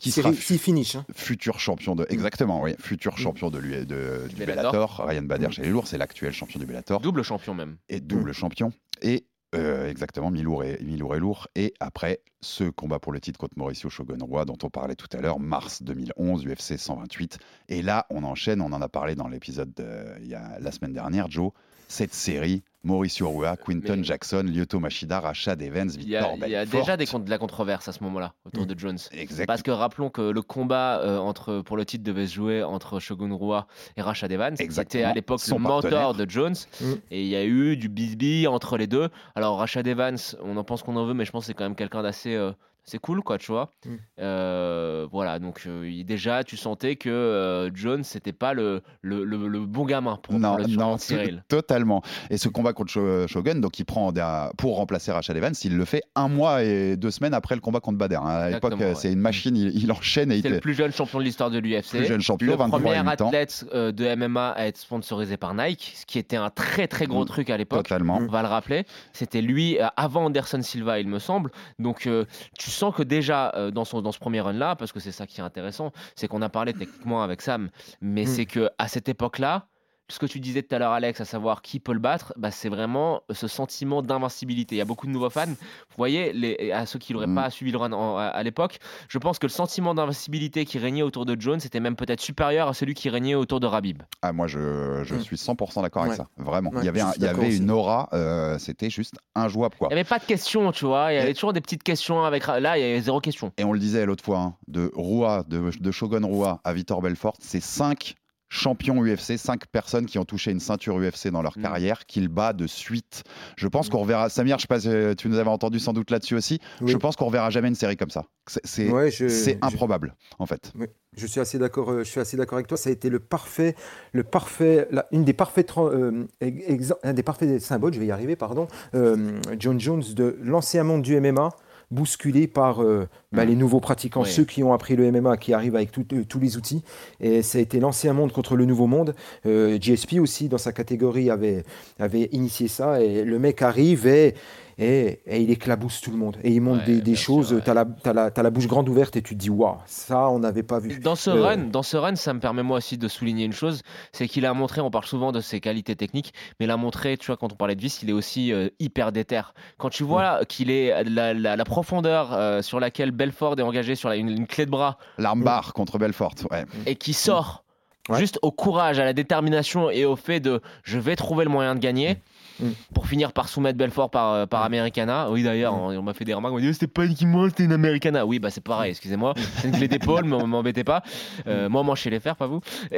qui Série- sera six finish. hein. futur champion de, exactement, oui, futur champion de, l'U- de- du Bellator. Bellator. Ryan Bader chez les lourds, c'est l'actuel champion du Bellator Double champion même. et double champion. Et euh, exactement, Milour et, Milour et lourd. Et après, ce combat pour le titre contre Mauricio Shogun Roy, dont on parlait tout à l'heure, mars 2011, UFC 128. Et là, on enchaîne, on en a parlé dans l'épisode a la semaine dernière, Joe. Cette série, Mauricio Rua, Quinton Mais- Jackson, Lyoto Machida, Rashad Evans, Il y a, Victor il y a déjà des, de la controverse à ce moment-là autour de Jones. Exact. Parce que rappelons que le combat euh, entre, pour le titre devait se jouer entre Shogun Rua et Rashad Evans. C'était Exactement. à l'époque Son le mentor de Jones. Mm. Et il y a eu du bisbis entre les deux. Alors Rashad Evans, on en pense qu'on en veut, mais je pense que c'est quand même quelqu'un d'assez euh, assez cool, quoi, tu vois. Mm. Euh, voilà, donc euh, déjà, tu sentais que euh, Jones, c'était pas le, le, le- le bon gamin pour, Non, pour le non, Cyril. to- totalement. Et ce combat contre Sho- Shogun, donc il prend pour remplacer Rashad Evans, il le fait un mois et deux semaines après le combat contre Bader. hein. À l'époque, euh, c'est une machine, il, il enchaîne et il C'est le plus jeune champion de l'histoire de l'UFC. Plus jeune champion, le 23 premier et 8 ans. athlète de MMA à être sponsorisé par Nike, ce qui était un très très gros Mm. truc à l'époque. totalement. On va le rappeler. C'était lui avant Anderson Silva, il me semble. Donc tu sens que déjà euh, dans, son, dans ce premier run-là, parce que c'est ça qui est intéressant, c'est qu'on a parlé techniquement avec Sam, mais Mm. c'est que à cette époque-là, ce que tu disais tout à l'heure, Alex, à savoir qui peut le battre, bah, c'est vraiment ce sentiment d'invincibilité. Il y a beaucoup de nouveaux fans. Vous voyez, les, à ceux qui n'auraient Mm. pas suivi le run en- à, à l'époque, je pense que le sentiment d'invincibilité qui régnait autour de Jones était même peut-être supérieur à celui qui régnait autour de Rabib. Ah, moi, je, je Mm. suis 100% d'accord avec ça. Vraiment. Ouais, il y avait, un- il y une aura, euh, c'était juste injouable. Quoi. Il n'y avait pas de questions, tu vois. Il y avait Et- toujours des petites questions avec. Là, il y avait zéro question. Et on le disait l'autre fois, hein, de Rua, de, de Shogun Rua à Vitor Belfort, c'est cinq champions UFC, cinq personnes qui ont touché une ceinture UFC dans leur Mm. carrière, qu'il bat de suite. Je pense Mm. qu'on reverra, Samir, je sais pas si euh, tu nous avais entendu sans doute là-dessus aussi, Oui. je pense qu'on reverra jamais une série comme ça. C'est Ouais, je- improbable, en fait. Oui, je suis assez d'accord. euh, Je suis assez d'accord avec toi. Ça a été le parfait, le parfait, la- une des parfaits, euh, un des parfaits symboles. Je vais y arriver, pardon. euh, John Jones de l'ancien monde du MMA bousculé par euh, bah, les nouveaux pratiquants, Oui. ceux qui ont appris le MMA, qui arrivent avec tout- euh, tous les outils. Et ça a été l'ancien monde contre le nouveau monde. Euh, GSP aussi, dans sa catégorie, avait, avait initié ça. Et le mec arrive et, et, et il éclabousse tout le monde. Et il montre Ouais, des, choses. ouais. Tu as, la, t'as la bouche grande ouverte et tu te dis, waouh, ça, on n'avait pas vu. Dans ce, Euh, run, dans ce run, ça me permet moi aussi de souligner une chose, c'est qu'il a montré, on parle souvent de ses qualités techniques, mais il a montré, tu vois, quand on parlait de Vice, il est aussi euh, hyper déter. Quand tu vois qu'il est la, la- la profondeur euh, sur laquelle Belfort est engagé sur la- une, une clé de bras L'armbar contre Belfort, ouais. et qui sort Ouais. juste au courage, à la détermination et au fait de je vais trouver le moyen de gagner. Mm. pour finir par soumettre Belfort par, euh, par Americana. Oui, d'ailleurs, on, on m'a fait des remarques. On m'a dit, c'était pas une Kimura, c'était une Americana. Oui, bah c'est pareil, excusez-moi. C'est une clé d'épaule, [laughs] mais m'embêtez pas. Euh, moi, moi, je sais les faire, pas vous. [laughs]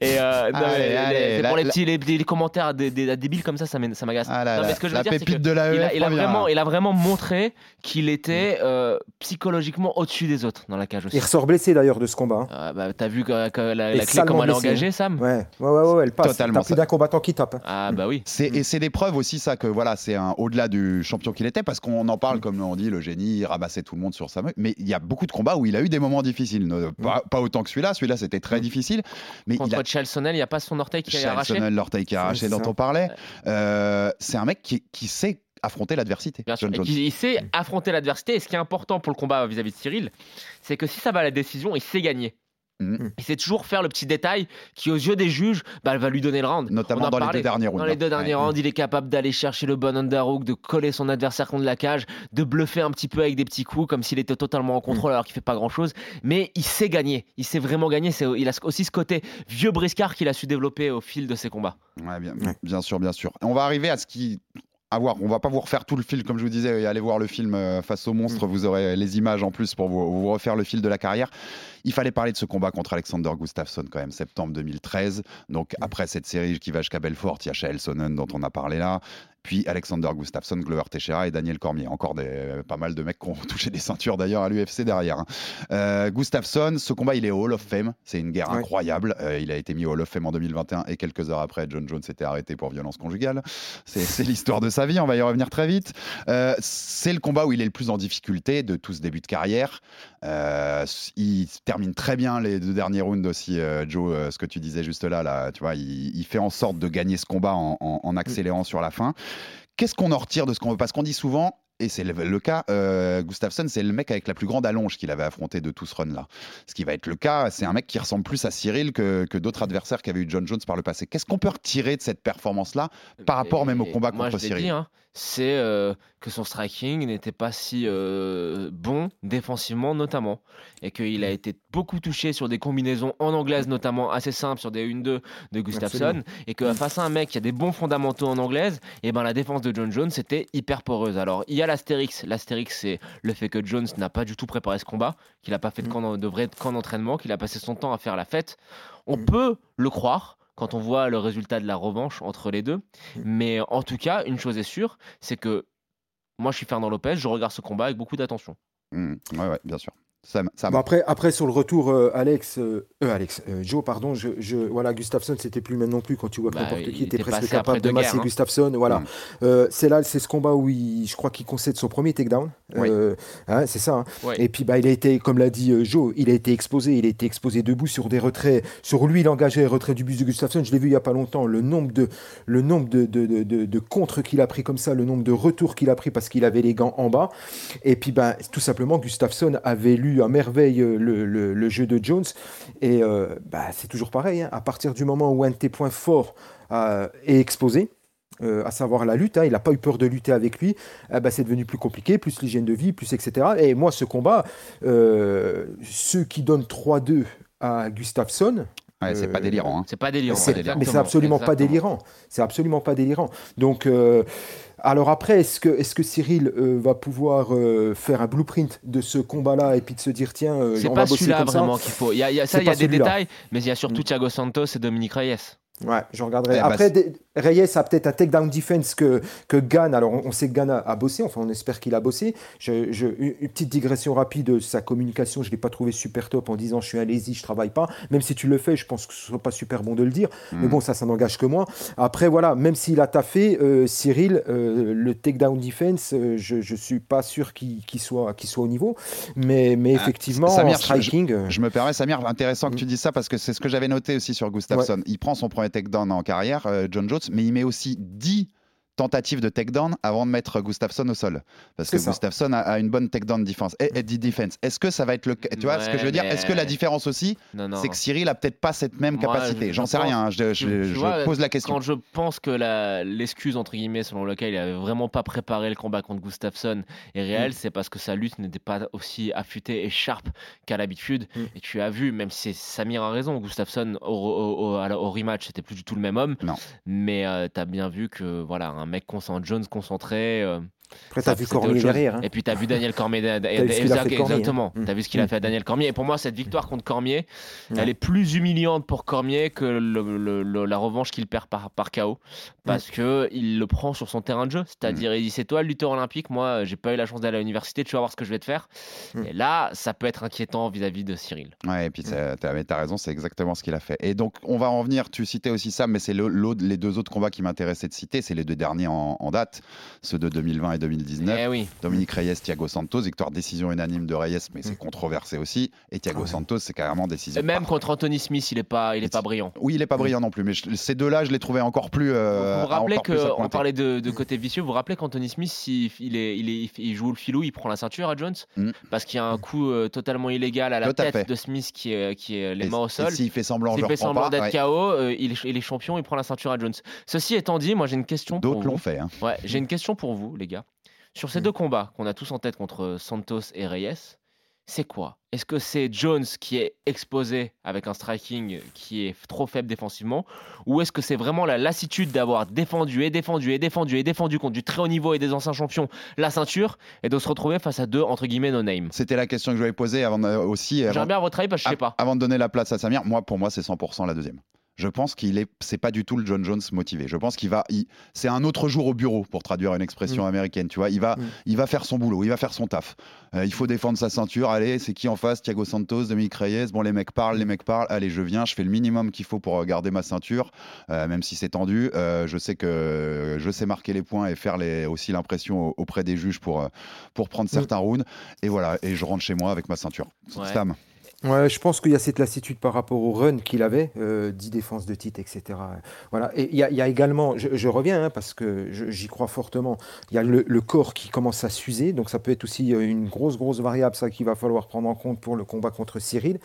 Et euh, non, Allez, mais, allez, c'est la- pour les la- petits les, les commentaires des, des- débiles comme ça, ça m'agace. Ah là Non, mais ce que je veux la dire, c'est pépite que de la il a, EF il a revient. vraiment, il a vraiment montré qu'il était euh, psychologiquement au-dessus des autres dans la cage aussi. Il ressort blessé d'ailleurs de ce combat. hein. Euh, bah, T'as vu que, que la, la clé comment elle est engagée. Sam Ouais, ouais, ouais, ouais, elle passe. Totalement, T'as plus d'un combattant qui tape. hein. Ah bah oui. Et c'est des preuves aussi ça que voilà c'est un au-delà du champion qu'il était parce qu'on en Mm. parle comme on dit le génie il ramassait tout le monde sur sa meule mais il y a beaucoup de combats où il a eu des moments difficiles. Ne- pas, pas autant que celui-là. Celui-là c'était très difficile. Mais il Mm. Contre a Chalsonnel, il n'y a pas son orteil qui est arraché Sonnel, l'orteil qui est arraché dont on parlait. Euh, c'est un mec qui, qui sait affronter l'adversité il sait affronter l'adversité. Et ce qui est important pour le combat vis-à-vis de Cyril, c'est que si ça va à la décision, il sait gagner. Mhm. Il sait toujours faire le petit détail qui, aux yeux des juges, bah, va lui donner le round. notamment dans les deux derniers rounds Dans les deux derniers Ouais. rounds, il est capable d'aller chercher le bon underhook, de coller son adversaire contre la cage, de bluffer un petit peu avec des petits coups, comme s'il était totalement en contrôle alors qu'il fait pas grand chose. Mais il sait gagner. Il sait vraiment gagner. C'est- Il a aussi ce côté vieux briscard qu'il a su développer au fil de ses combats. Ouais, bien, Ouais. bien sûr, bien sûr. On va arriver à ce qui. À voir. On va pas vous refaire tout le film, comme je vous disais, et allez voir le film euh, face au monstre. Vous aurez les images en plus pour vous, vous refaire le fil de la carrière. Il fallait parler de ce combat contre Alexander Gustafsson quand même, septembre 2013. Donc après cette série qui va jusqu'à Belfort, il y a Chael Sonnen dont on a parlé là. Puis Alexander Gustafsson, Glover Teixeira et Daniel Cormier. Encore des, pas mal de mecs qui ont [laughs] touché des ceintures d'ailleurs à l'UFC derrière. hein. Euh, Gustafsson, ce combat, il est au Hall of Fame. C'est une guerre Ouais. incroyable. Euh, il a été mis au Hall of Fame en 2021 et quelques heures après, John Jones s'était arrêté pour violence conjugale. C'est l'histoire de sa vie, on va y revenir très vite. Euh, c'est le combat où il est le plus en difficulté de tout ce début de carrière. Euh, il termine très bien les deux derniers rounds aussi, euh, Joe, euh, ce que tu disais juste là, là tu vois, il, il fait en sorte de gagner ce combat en, en- en accélérant sur la fin. Qu'est-ce qu'on en retire de ce combat Parce qu'on dit souvent, et c'est le, le cas, euh, Gustafsson, c'est le mec avec la plus grande allonge qu'il avait affronté de tout ce run-là. Ce qui va être le cas, c'est un mec qui ressemble plus à Cyril que, que d'autres adversaires qu'avait eu John Jones par le passé. Qu'est-ce qu'on peut retirer de cette performance-là par rapport même au combat moi, contre je Cyril dit, hein, c'est euh, que son striking n'était pas si euh, bon défensivement notamment et qu'il a été beaucoup touché sur des combinaisons en anglaise notamment assez simples sur des 1-2 de Gustafsson Absolument. et que face à un mec qui a des bons fondamentaux en anglaise et ben la défense de John Jones c'était hyper poreuse alors il y a l'astérix l'astérix c'est le fait que Jones n'a pas du tout préparé ce combat qu'il n'a pas fait de, Mm. camp de vrai camp d'entraînement qu'il a passé son temps à faire la fête on Mm. peut le croire quand on voit le résultat de la revanche entre les deux mais en tout cas, une chose est sûre, c'est que moi, je suis Fernand Lopez, je regarde ce combat avec beaucoup d'attention. Mmh, ouais, ouais, bien sûr. Ça, ça Bon, après, après, sur le retour, euh, Alex, euh, euh, Alex euh, Joe, pardon, je, je, voilà, Gustafsson, c'était plus même non plus quand tu vois que Bah, n'importe il qui était était presque capable de masser hein. Gustafsson. Voilà. Mm. Euh, c'est là, c'est ce combat où il, je crois qu'il concède son premier takedown. Oui. Euh, hein, c'est ça. hein. Et puis, bah, il a été, comme l'a dit euh, Joe, il a été exposé. Il a été exposé debout sur des retraits. Sur lui, il engageait les retraits du bus de Gustafsson. Je l'ai vu il y a pas longtemps. Le nombre de, le nombre de, de, de, de- de contres qu'il a pris comme ça, le nombre de retours qu'il a pris parce qu'il avait les gants en bas. Et puis, ben, tout simplement, Gustafsson avait lu à merveille euh, le, jeu de Jones. Et euh, bah, c'est toujours pareil. hein. À partir du moment où un de tes points forts est exposé, euh, à savoir la lutte, hein, il n'a pas eu peur de lutter avec lui, eh ben, c'est devenu plus compliqué, plus l'hygiène de vie, plus etc. Et moi, ce combat, ceux qui donnent 3-2 à Gustafsson, Ouais, c'est pas Euh, délirant. hein. C'est pas délirant. c'est- mais c'est absolument pas délirant. C'est absolument pas délirant. Donc, euh, alors après, est-ce que, est que Cyril euh, va pouvoir euh, faire un blueprint de ce combat-là et puis de se dire, tiens, euh, C'est on pas va bosser celui-là comme ça vraiment qu'il faut. Il y a, il y a- ça, C'est il y a pas des celui-là. détails, mais il y a surtout Mm. Thiago Santos et Dominique Reyes. Ouais, je regarderai. Eh ben, Après, Reyes a peut-être un takedown defense que, que Gann. Alors, on, sait que Gann a, a bossé. Enfin, on espère qu'il a bossé. Je, je- une, petite digression rapide de sa communication. Je ne l'ai pas trouvé super top en disant je suis un lazy, je travaille pas. Même si tu le fais, je pense que ce ne soit pas super bon de le dire. Mais bon, ça, ça n'engage que moi. Après, voilà, même s'il a taffé, euh, Cyril, euh, le takedown defense, euh, je ne suis pas sûr qu'il soit, qu'il soit au niveau. Mais, mais effectivement, Ah, Samir, en striking. euh, Je me permets, Samir, intéressant que Mm. tu dises ça parce que c'est ce que j'avais noté aussi sur Gustafsson. Il prend son premier takedown en carrière, euh, John Jones, mais il met aussi 10 tentatives de takedown avant de mettre Gustafsson au sol. Parce que ça. Gustafsson a, a une bonne takedown defense. Et, et defense. Est-ce que ça va être le cas Tu vois ce que je veux dire? Est-ce que la différence aussi, c'est que Cyril a peut-être pas cette même Moi, capacité? je- J'en je sais rien, hein, je, je- Tu je vois, pose la question. Quand je pense que l'excuse, entre guillemets, selon laquelle il avait vraiment pas préparé le combat contre Gustafsson est réelle, Mm. c'est parce que sa lutte n'était pas aussi affûtée et sharp qu'à l'habitude. Mm. Et tu as vu, même si Samir a raison, Gustafsson au, au- au- au rematch, c'était plus du tout le même homme. Non. Mais tu as bien vu que, voilà, un mec concentré, Jones concentré. Après, t'as vu Cormier derrière. hein. Et puis t'as vu Daniel [laughs] Cormier. hein. exactement. Mm. T'as vu ce qu'il a Mm. fait à Daniel Cormier. Et pour moi, cette victoire contre Cormier, Ouais. elle est plus humiliante pour Cormier que le- le- le- la revanche qu'il perd par, par KO. Parce que il le prend sur son terrain de jeu. C'est-à-dire, il dit C'est toi le lutteur olympique. Moi, j'ai pas eu la chance d'aller à l'université. Tu vas voir ce que je vais te faire. Mm. Et là, ça peut être inquiétant vis-à-vis de Cyril. Ouais, et puis t'as as raison, c'est exactement ce qu'il a fait. Et donc, on va en venir, tu citais aussi ça, mais c'est les deux autres combats qui m'intéressaient de citer, c'est les deux derniers en, en date, ceux de 2020 et 2019. Eh oui. Dominique Reyes, Thiago Santos, victoire décision unanime de Reyes, mais Mm. c'est controversé aussi. Et Thiago Ouais. Santos, c'est carrément décision. Et même contre Anthony Smith, il est pas, il est pas brillant. Oui, il est pas brillant non plus, mais je- ces deux-là, je les trouvais encore plus. euh, vous vous rappelez qu'on parlait de, de côté vicieux, vous vous rappelez qu'Anthony Smith, il, il, est, il, est- il joue le filou, il prend la ceinture à Jones Mm. parce qu'il y a un coup euh, totalement illégal à la Tout à fait. tête de Smith qui est, qui est les Et- mains au sol. S'il fait semblant, S'il fait semblant d'être ouais. KO, euh, il, est, il est champion, il prend la ceinture à Jones. Ceci étant dit, moi j'ai une question D'autres l'ont fait. hein. Ouais, j'ai une question pour vous, les gars. Sur ces Mm. deux combats qu'on a tous en tête contre Santos et Reyes, c'est quoi? Est-ce que c'est Jones qui est exposé avec un striking qui est trop faible défensivement? Ou est-ce que c'est vraiment la lassitude d'avoir défendu et défendu et défendu et défendu contre du très haut niveau et des anciens champions la ceinture et de se retrouver face à deux, entre guillemets, no-name? C'était la question que je voulais poser avant de- aussi. J'aimerais bien votre avis parce que je sais pas. Avant de donner la place à Samir, moi, pour moi, c'est 100% la deuxième. Je pense qu'il est, c'est pas du tout le John Jones motivé. Je pense qu'il va, il- c'est un autre jour au bureau pour traduire une expression américaine. Tu vois, il va, Mm. il va faire son boulot, il va faire son taf. Euh, il faut défendre sa ceinture. Allez, c'est qui en face? Thiago Santos, Dominique Reyes. Bon, les mecs parlent, les mecs parlent. Allez, je viens, je fais le minimum qu'il faut pour euh, garder ma ceinture, euh, même si c'est tendu. Euh, je sais que je sais marquer les points et faire les, aussi l'impression au- auprès des juges pour, pour prendre certains rounds. Et voilà, et je rentre chez moi avec ma ceinture. Ouais. Stam. Ouais, je pense qu'il y a cette lassitude par rapport au run qu'il avait, euh, 10 défenses de titre, etc. Voilà. Et il y y a également, je, je reviens hein, parce que j'y crois fortement, il y a le, le corps qui commence à s'user, donc ça peut être aussi euh, une grosse, grosse variable, ça qu'il va falloir prendre en compte pour le combat contre Cyril.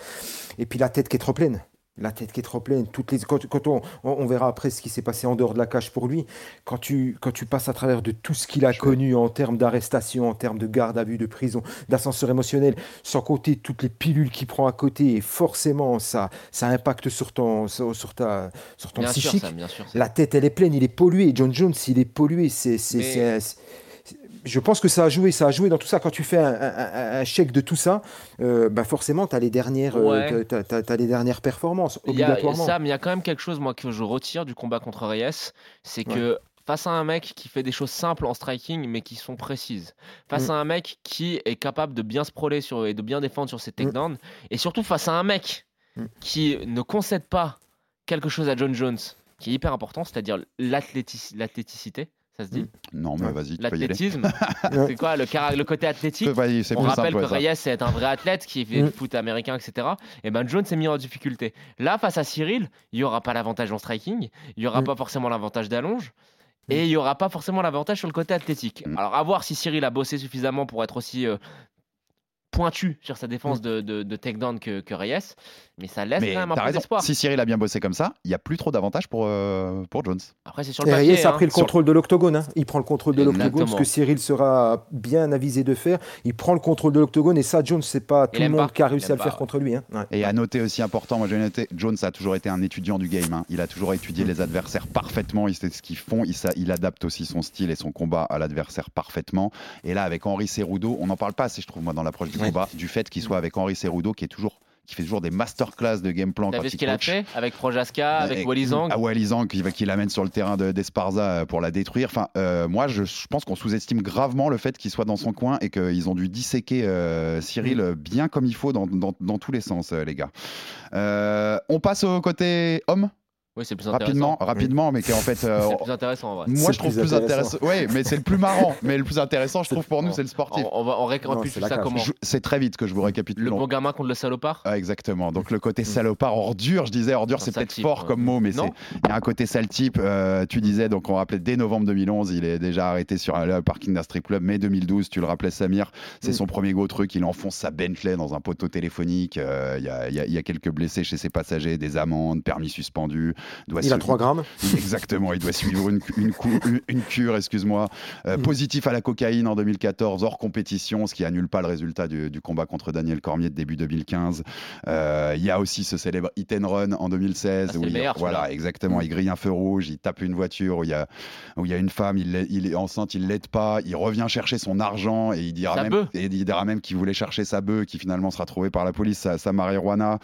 Et puis la tête qui est trop pleine. La tête qui est trop pleine. Toutes les, quand, quand on, on- verra après ce qui s'est passé en dehors de la cage pour lui, quand tu, quand tu passes à travers de tout ce qu'il a connu en termes d'arrestation, en termes de garde à vue, de prison, d'ascenseur émotionnel, sans compter toutes les pilules qu'il prend à côté, et forcément ça, ça impacte sur ton, sur, ta, sur ton Bien sûr, psychique. ça, bien sûr. La tête, elle est pleine, il est pollué. John Jones, il est pollué. C'est, je pense que ça a joué, ça a joué dans tout ça. Quand tu fais un, un- un- un chèque de tout ça, euh, bah forcément, tu as les dernières, euh, les dernières performances, Il y a, obligatoirement. Il y a quand même quelque chose moi que je retire du combat contre Reyes, c'est que face à un mec qui fait des choses simples en striking mais qui sont précises, face Mm. à un mec qui est capable de bien se proler sur, et de bien défendre sur ses takedowns, et surtout face à un mec Mm. qui ne concède pas quelque chose à John Jones qui est hyper important, c'est-à-dire l'athléticité, ça se dit Non, mais vas-y, tu peux y aller. L'athlétisme, [laughs] c'est quoi le, côté athlétique? Vas-y, c'est on plus rappelle simple, que ça. Reyes c'est un vrai athlète qui fait du foot américain, etc. Et ben Jones s'est mis en difficulté. Là, face à Cyril, il n'y aura pas l'avantage en striking, il n'y aura Mm. pas forcément l'avantage d'allonge. Et il n'y aura pas forcément l'avantage sur le côté athlétique. Alors, à voir si Cyril a bossé suffisamment pour être aussi euh, pointu sur sa Mm. défense de, de, de takedown que, que Reyes. Mais ça laisse Mais quand même un peu d'espoir. Si Cyril a bien bossé comme ça, il n'y a plus trop d'avantages pour, euh, pour Jones. Après, c'est sur le Et papier. Reyes a hein. pris le Sur- contrôle de l'octogone. hein. Il prend le contrôle de l'octogone, ce que Cyril sera bien avisé de faire. Il prend le contrôle de l'octogone et ça, Jones, c'est pas tout le monde pas. qui a réussi à le faire contre lui. hein. Ouais. Et à noter aussi important, moi j'ai noté, Jones a toujours été un étudiant du game. hein. Il a toujours étudié les adversaires parfaitement. Il sait ce qu'ils font. Il adapte aussi son style et son combat à l'adversaire parfaitement. Et là, avec Henri Cerudo, on n'en parle pas assez, je trouve, moi, dans l'approche du Ouais. combat, du fait qu'il soit avec Henri Cerudo, qui est toujours qui fait toujours des masterclass de game plan T'as vu ce il qu'il a fait avec Projaska, avec Et- Walizang À Walizang, qui, va- qui l'amène sur le terrain de- d'Esparza euh, pour la détruire. Enfin, euh, moi, je, je pense qu'on sous-estime gravement le fait qu'il soit dans son coin et qu'ils ont dû disséquer euh, Cyril Mm. bien comme il faut dans, dans- dans tous les sens, euh, les gars. Euh, on passe au côté homme Oui, c'est plus rapidement, intéressant. rapidement, mais qui est en fait. [laughs] euh, C'est plus intéressant en vrai. moi, je le trouve plus plus intéressant. intéressant. Oui, mais c'est le plus marrant. mais le plus intéressant, je trouve pour nous, c'est le sportif. On, on va, on récapitule ça comment C'est très vite que je vous récapitule. Le On- bon gamin contre le salopard ah, exactement. Donc le côté salopard, ordure, je disais ordure, c'est peut-être type, fort comme mot, mais c'est il y a un côté sale type. Euh, tu disais donc on rappelait dès novembre 2011, il est déjà arrêté sur un- le parking d'un strip club. Mai 2012, tu le rappelais Samir, c'est Mm. son premier gros truc. Il enfonce sa Bentley dans un poteau téléphonique. Euh, Il y, y a- il y a quelques blessés chez ses passagers, des amendes, permis suspendus. Doit Il a suivre- 3 grammes. [laughs] Exactement, il doit suivre une, une cou- une- une cure, excuse-moi. Euh, Mm. Positif à la cocaïne en 2014, hors compétition, ce qui annule pas le résultat du, du combat contre Daniel Cormier de début 2015. Euh, Il y a aussi ce célèbre hit and run en 2016 Ah, c'est où il, meilleur, voilà, exactement, il grille un feu rouge, il tape une voiture où il y a, où il y a une femme, il, il est enceinte, il l'aide pas, il revient chercher son argent et il dira même, et il dira même qu'il voulait chercher sa bœuf, qui finalement sera trouvée par la police, sa, sa marijuana.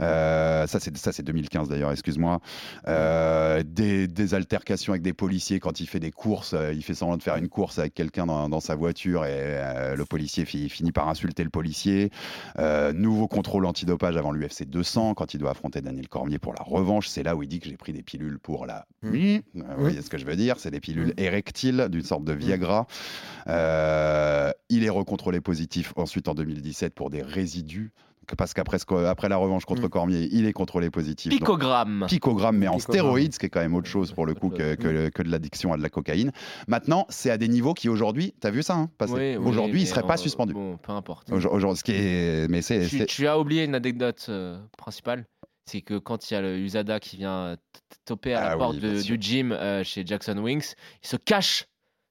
Euh, ça c'est ça c'est 2015 d'ailleurs, excuse-moi. Euh, des, des altercations avec des policiers quand il fait des courses, euh, il fait semblant de faire une course avec quelqu'un dans, dans sa voiture et euh, le policier fi- finit par insulter le policier. Euh, nouveau contrôle antidopage avant l'UFC 200 quand il doit affronter Daniel Cormier pour la revanche. C'est là où il dit que j'ai pris des pilules pour la. Euh, Vous voyez ce que je veux dire? C'est des pilules érectiles d'une sorte de Viagra. Euh, il est recontrôlé positif ensuite en 2017 pour des résidus. Parce qu'après après la revanche contre Cormier, il est contrôlé positif. Donc, Picogramme. picogramme, mais en stéroïdes, ce qui est quand même autre chose pour le coup que, que- que de l'addiction à de la cocaïne. Maintenant, c'est à des niveaux qui aujourd'hui, t'as vu ça hein, passer Oui, oui, Aujourd'hui, il serait pas on- suspendu. Bon, peu importe. Aujourd- Aujourd'hui, ce qui est, mais c'est, Tu, as oublié une anecdote euh, principale. C'est que quand il y a le USADA qui vient euh, toper à Ah la porte de- bien sûr. du gym euh, chez Jackson Wings, il se cache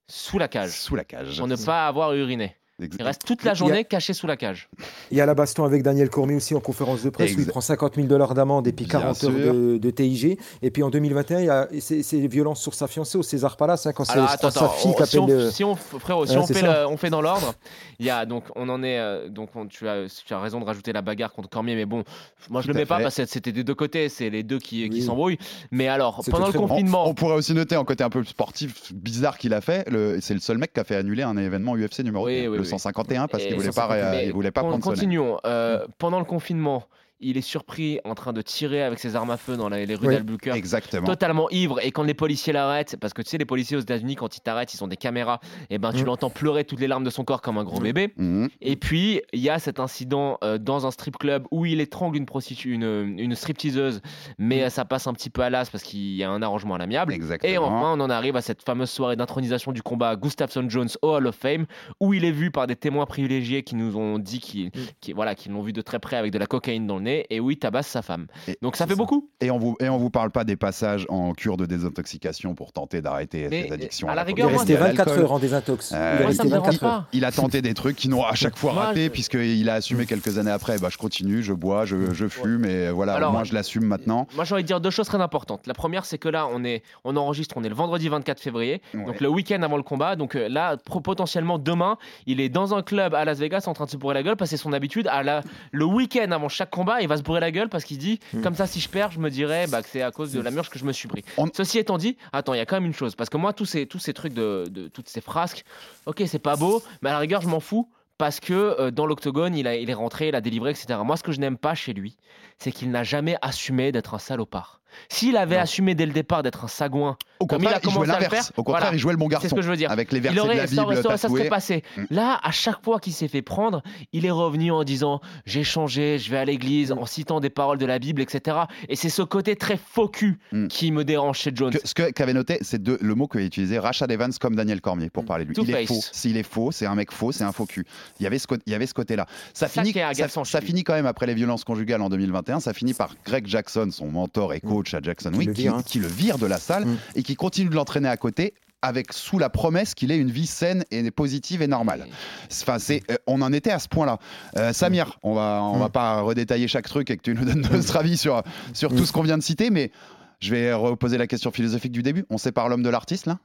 sous la cage sous la cage. pour ne pas avoir uriné. Il reste toute la a- journée caché sous la cage. Il y a la baston avec Daniel Cormier aussi en conférence de presse où il prend 50 000 dollars d'amende et puis Bien 40 sûr. heures de, de TIG. Et puis en 2021, il y a les violences sur sa fiancée au César Palace hein, quand c'est sa fille on- qui si, on, appelle. le- si on- frérot, si Ouais, on fait, le- on fait dans l'ordre, il y a donc on en est euh, donc on- tu as tu as raison de rajouter la bagarre contre Cormier, mais bon, moi je Tout le mets pas fait. parce que c'était des deux côtés, c'est les deux qui, qui Oui. s'embrouillent. Mais alors pendant le. On, confinement, on pourrait aussi noter un côté un peu sportif bizarre qu'il a fait. C'est le seul mec qui a fait annuler un événement UFC numéro Oui, 1, oui, le oui. 151 parce qu'il voulait pas, 151, ré- Mais il voulait pas prendre. Continuons. Euh, pendant le confinement, il est surpris en train de tirer avec ses armes à feu dans la- les rues Oui, d'Albuquerque. Exactement. Totalement ivre et quand les policiers l'arrêtent, parce que tu sais les policiers aux États-Unis quand ils t'arrêtent, ils ont des caméras, et ben tu Mm. l'entends pleurer toutes les larmes de son corps comme un gros bébé. Mhm. Et puis il y a cet incident euh, dans un strip club où il étrangle une prostituée, une, une stripteaseuse, mais ça passe un petit peu à l'as parce qu'il y a un arrangement à l'amiable. Exactement. Et enfin, on en arrive à cette fameuse soirée d'intronisation du combat Gustafsson Jones au Hall of Fame, où il est vu par des témoins privilégiés qui nous ont dit qu'ils qui, voilà, qu'ils l'ont vu de très près avec de la cocaïne dans le nez, et où il tabasse sa femme. Et- Donc ça fait ça. beaucoup. Et on vous et on vous parle pas des passages en cure de désintoxication pour tenter d'arrêter ces addictions. à la la rigueur, Il est cocaïne moi, resté et à 24 l'alcool. heures en désintox. Euh, il est moi, resté ça me 24 dérange heures. pas. Il a tenté des trucs qui n'ont à chaque fois Moi, raté, je- puisqu'il a assumé quelques années après. Bah, je continue, je bois, je, je fume, et voilà, Alors, moi je l'assume maintenant. Moi, j'ai envie de dire deux choses très importantes. La première, c'est que là, on, est, on enregistre, on est le vendredi 24 février, Ouais. donc le week-end avant le combat. Donc euh, là, pro- potentiellement demain, il est dans un club à Las Vegas en train de se bourrer la gueule parce que c'est son habitude. À la, le week-end avant chaque combat, il va se bourrer la gueule parce qu'il dit, comme ça, si je perds, je me dirais bah, que c'est à cause de la murge que je me suis pris. On- Ceci étant dit, attends, il y a quand même une chose. Parce que moi, tous ces, tous ces trucs de, de toutes ces frasques, ok, c'est pas beau, mais à la rigueur, je m'en fous. Parce que euh, dans l'octogone, il, a- il est rentré, il a délivré, etc. Moi, ce que je n'aime pas chez lui, c'est qu'il n'a jamais assumé d'être un salopard. S'il avait Non. assumé dès le départ d'être un sagouin, Au comme il contraire, a il, jouait le l'inverse. faire, Au contraire, voilà. il jouait le bon garçon. c'est ce que je veux dire. Avec les Il versets aurait, de la ça aurait- Bible ça aurait- ça serait passé. Mm. Là, à chaque fois qu'il s'est fait prendre, il est revenu en disant j'ai changé, je vais à l'église, en citant des paroles de la Bible, etc. Et c'est ce côté très faux cul Mm. qui me dérange chez Jones. Que- ce que- qu'avait noté, c'est de- le mot qu'avait utilisé Rashad Evans comme Daniel Cormier pour parler de lui. Il est faux. S'il est faux, c'est un mec faux, c'est un faux cul. Il y avait ce, co- il y avait ce côté-là. Ça, Ça finit, ça, ça finit quand même après les violences conjugales en 2021. Ça finit par Greg Jackson, son mentor et coach à Jackson qui, vire, hein. qui le vire de la salle Mm. et qui continue de l'entraîner à côté avec sous la promesse qu'il ait une vie saine et positive et normale. Enfin, c'est, euh, on en était à ce point-là. Euh, Samir, on va, on va Mm. pas redétailler chaque truc et que tu nous donnes notre avis sur, sur tout Mm. ce qu'on vient de citer, mais je vais reposer la question philosophique du début. On sépare l'homme de l'artiste, là?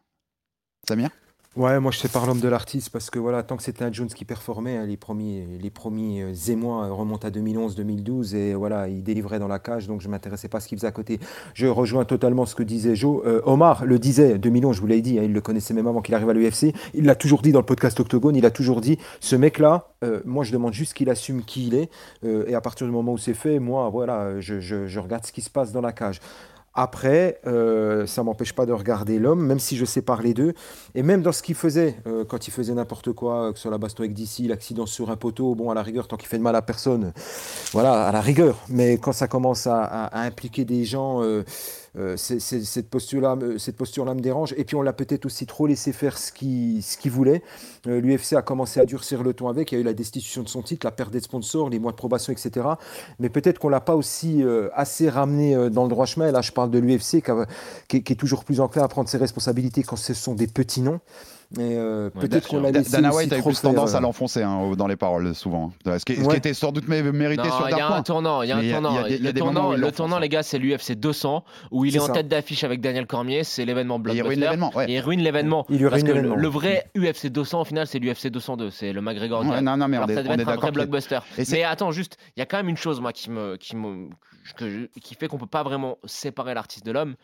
Samir? Ouais, moi je sépare l'homme de l'artiste parce que voilà, tant que c'était un Jones qui performait, hein, les premiers, les premiers euh, émois euh, remontent à 2011-2012 et voilà, il délivrait dans la cage, donc je m'intéressais pas à ce qu'il faisait à côté. Je rejoins totalement ce que disait Joe. Euh, Omar le disait, 2011, je vous l'ai dit, hein, il le connaissait même avant qu'il arrive à l'UFC. Il l'a toujours dit dans le podcast Octogone, il a toujours dit, ce mec-là, moi je demande juste qu'il assume qui il est et à partir du moment où c'est fait, moi voilà, je regarde ce qui se passe dans la cage. Après, euh, ça m'empêche pas de regarder l'homme, même si je sépare les deux. Et même dans ce qu'il faisait, euh, quand il faisait n'importe quoi, euh, que ce soit la baston avec DC, l'accident sur un poteau, bon, à la rigueur, tant qu'il fait de mal à personne, voilà, à la rigueur. Mais quand ça commence à impliquer des gens, euh, euh, c'est- cette posture-là me- dérange. Et puis, on l'a peut-être aussi trop laissé faire ce qu'il voulait. Euh, L'UFC a commencé à durcir le ton avec. Il y a eu la destitution de son titre, la perte des sponsors, les mois de probation, etc. Mais peut-être qu'on l'a pas aussi euh, assez ramené euh, dans le droit chemin. Et là, je parle de l'UFC qui, qui est toujours plus enclin à prendre ses responsabilités quand ce sont des petits noms. Euh, Ouais, peut-être qu'on l'a laissé Dana White a eu trop plus tendance à euh, l'enfoncer hein, dans les paroles souvent. Ce qui, ce qui Ouais. était sans doute mé- mérité Non, sur il y a un tournant, il y a un tournant. il y a des- il y a le tournant, le les gars, c'est l'UFC 200 où il est, en ça. tête d'affiche avec Daniel Cormier, c'est l'événement Et il blockbuster. ruine l'événement. Ouais. Il ruine l'événement. Parce que le, vrai UFC 200 au final, c'est l'UFC 202, c'est le McGregor. Non, non, mais on Alors est, ça on devait est être un d'accord. blockbuster. Mais attends, juste, il y a quand même une chose moi qui me, fait qu'on peut pas vraiment séparer l'artiste de l'homme.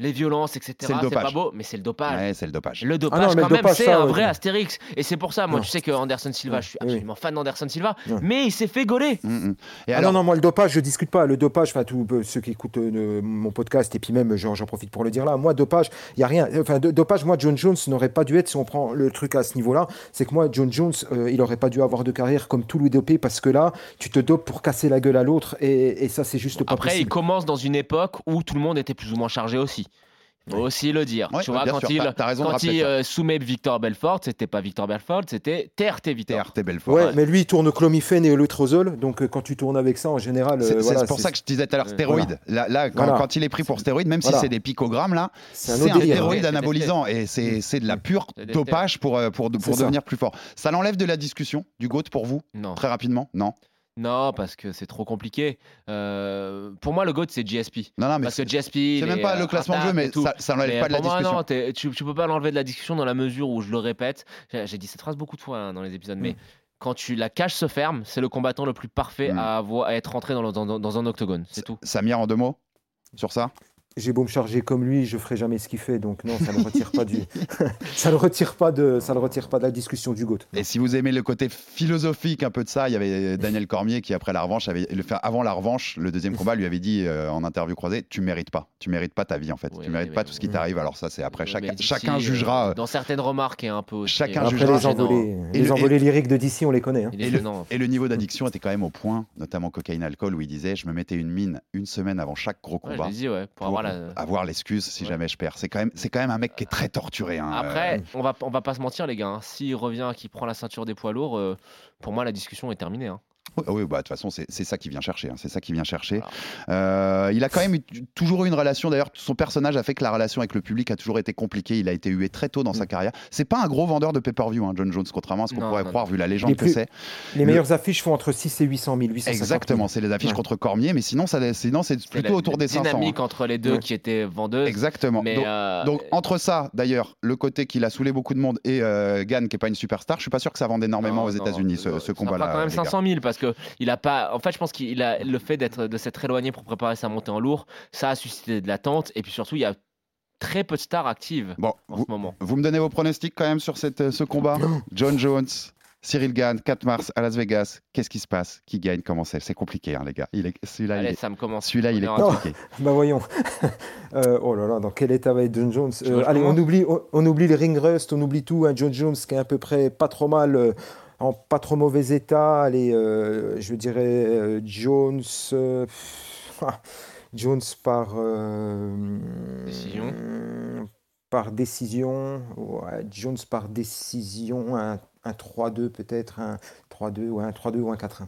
Les violences, etc. C'est le C'est pas dopage. beau, mais c'est le dopage. Ouais, c'est le dopage. Le dopage, Ah non, mais quand le même, dopage, c'est un ouais. vrai Astérix. Et c'est pour ça, moi, Non. tu sais que Anderson Silva, je suis oui. absolument fan d'Anderson Silva, Ouais. mais il s'est fait gauler. Mm, mm. Et Ah alors, non, non, moi le dopage, je discute pas. Le dopage, enfin, tous euh, ceux qui écoutent euh, mon podcast, et puis même, j'en j'en profite pour le dire là, moi, dopage, il y a rien. Enfin, de- dopage, moi, John Jones n'aurait pas dû être, si on prend le truc à ce niveau-là, c'est que moi, John Jones, euh, il aurait pas dû avoir de carrière comme tout Louis dopé, parce que là, tu te dopes pour casser la gueule à l'autre, et, et ça, c'est juste pas Après, il commence dans une époque où tout le monde était plus ou moins chargé aussi. Faut aussi le dire. Ouais, tu vois, quand sûr, il, quand il euh, soumet Victor Belfort, c'était pas Victor Belfort, c'était TRT Victor. TRT Belfort. Ouais, mais lui, il tourne clomifène et l'autrozole, donc euh, quand tu tournes avec ça, en général, C'est euh, c'est voilà, pour ça que je te disais tout à l'heure stéroïdes. Là, là, quand, Voilà. quand il est pris pour stéroïdes, même si c'est des picogrammes, là, c'est un un stéroïde anabolisant et c'est c'est de la pure dopage pour, pour, devenir plus fort. Ça l'enlève de la discussion du GOAT pour vous, Non. très rapidement? Non Non, parce que c'est trop compliqué. Euh, pour moi, le GOAT, c'est GSP. Non, non, mais Parce que GSP. c'est même pas le classement de jeu, mais ça, ça n'enlève pas de la moi, discussion. non, tu, tu peux pas l'enlever de la discussion dans la mesure où je le répète. J'ai dit cette phrase beaucoup de fois hein, dans les épisodes, mais quand tu la cage se ferme, c'est le combattant le plus parfait Mm. à, avoir, à être rentré dans, le- dans- dans un octogone. C'est tout. Samir, en deux mots sur ça? J'ai beau me charger comme lui, je ferai jamais ce qu'il fait, donc non, ça ne retire pas du, [laughs] ça ne retire pas de, ça ne retire pas de la discussion du GOAT. Et si vous aimez le côté philosophique un peu de ça, il y avait Daniel Cormier qui après la revanche avait le fait avant la revanche, le deuxième combat lui avait dit euh, en interview croisée, tu mérites pas, tu mérites pas ta vie en fait, Oui, tu mérites oui, pas oui. tout ce qui t'arrive. Alors ça c'est après chacun, d'ici, chacun euh, jugera. euh, Dans certaines remarques et un peu aussi. Chacun euh, Après jugera les envolées, Et les le- envolées lyriques de DC, on les connaît. hein. Et le-. Et le niveau d'addiction était quand même au point, notamment cocaïne, alcool, où il disait je me mettais une mine une semaine avant chaque gros Ouais, je combat ouais, avoir l'excuse si Ouais. jamais je perds. C'est quand même, c'est quand même un mec qui est très torturé. hein, Après, euh, on va, on va pas se mentir, les gars. hein. S'il revient, qu'il prend la ceinture des poids lourds, euh, pour moi, la discussion est terminée. hein. Oui, oui, bah, de toute façon, c'est ça qui vient chercher. hein, C'est ça qui vient chercher. Euh, il a quand même eu- toujours eu une relation. D'ailleurs, son personnage a fait que la relation avec le public a toujours été compliquée. Il a été hué très tôt dans sa carrière. C'est pas un gros vendeur de pay-per-view, hein, John Jones, contrairement à ce qu'on pourrait non, croire vu la légende que c'est. Les Le- meilleures affiches font entre 6 et 800 000, 850 000. Exactement, c'est les affiches Ouais. contre Cormier, mais sinon, ça, sinon c'est plutôt la- autour la des 500. dynamique hein. entre les deux Ouais. qui étaient vendeuses. Exactement. Mais donc, euh, donc, entre ça, d'ailleurs, le côté qu'il a saoulé beaucoup de monde et euh, Gann, qui est pas une superstar, je suis pas sûr que ça vende énormément non, aux États-Unis ce, combat-là. quand même les gars. 500 000 parce que il a pas. En fait, je pense qu'il a le fait d'être de s'être éloigné pour préparer sa montée en lourd, ça a suscité de l'attente et puis surtout il y a très peu de stars actives Bon, en vous, ce moment. vous me donnez vos pronostics quand même sur cette, ce combat? John Jones, Cyril Gann, 4 mars à Las Vegas. Qu'est-ce qui se passe? Qui gagne? Comment c'est? C'est compliqué, hein, les gars. Il est, celui-là, il est, ça me commence. celui-là, il est compliqué. [laughs] Bah voyons. [laughs] Euh, oh là là, dans quel état va être John Jones? Euh, je Allez, on oublie, on, on oublie les ring rust, on oublie tout. hein, John Jones qui est à peu près pas trop mal, euh, en pas trop mauvais état. Allez, euh, je dirais euh, Jones. euh, [laughs] ah, Jones par. Décision. Par décision. Ouais, Jones par décision. Un, un 3-2 peut-être. Un 3-2 ou un 3-2 ou un 4-1.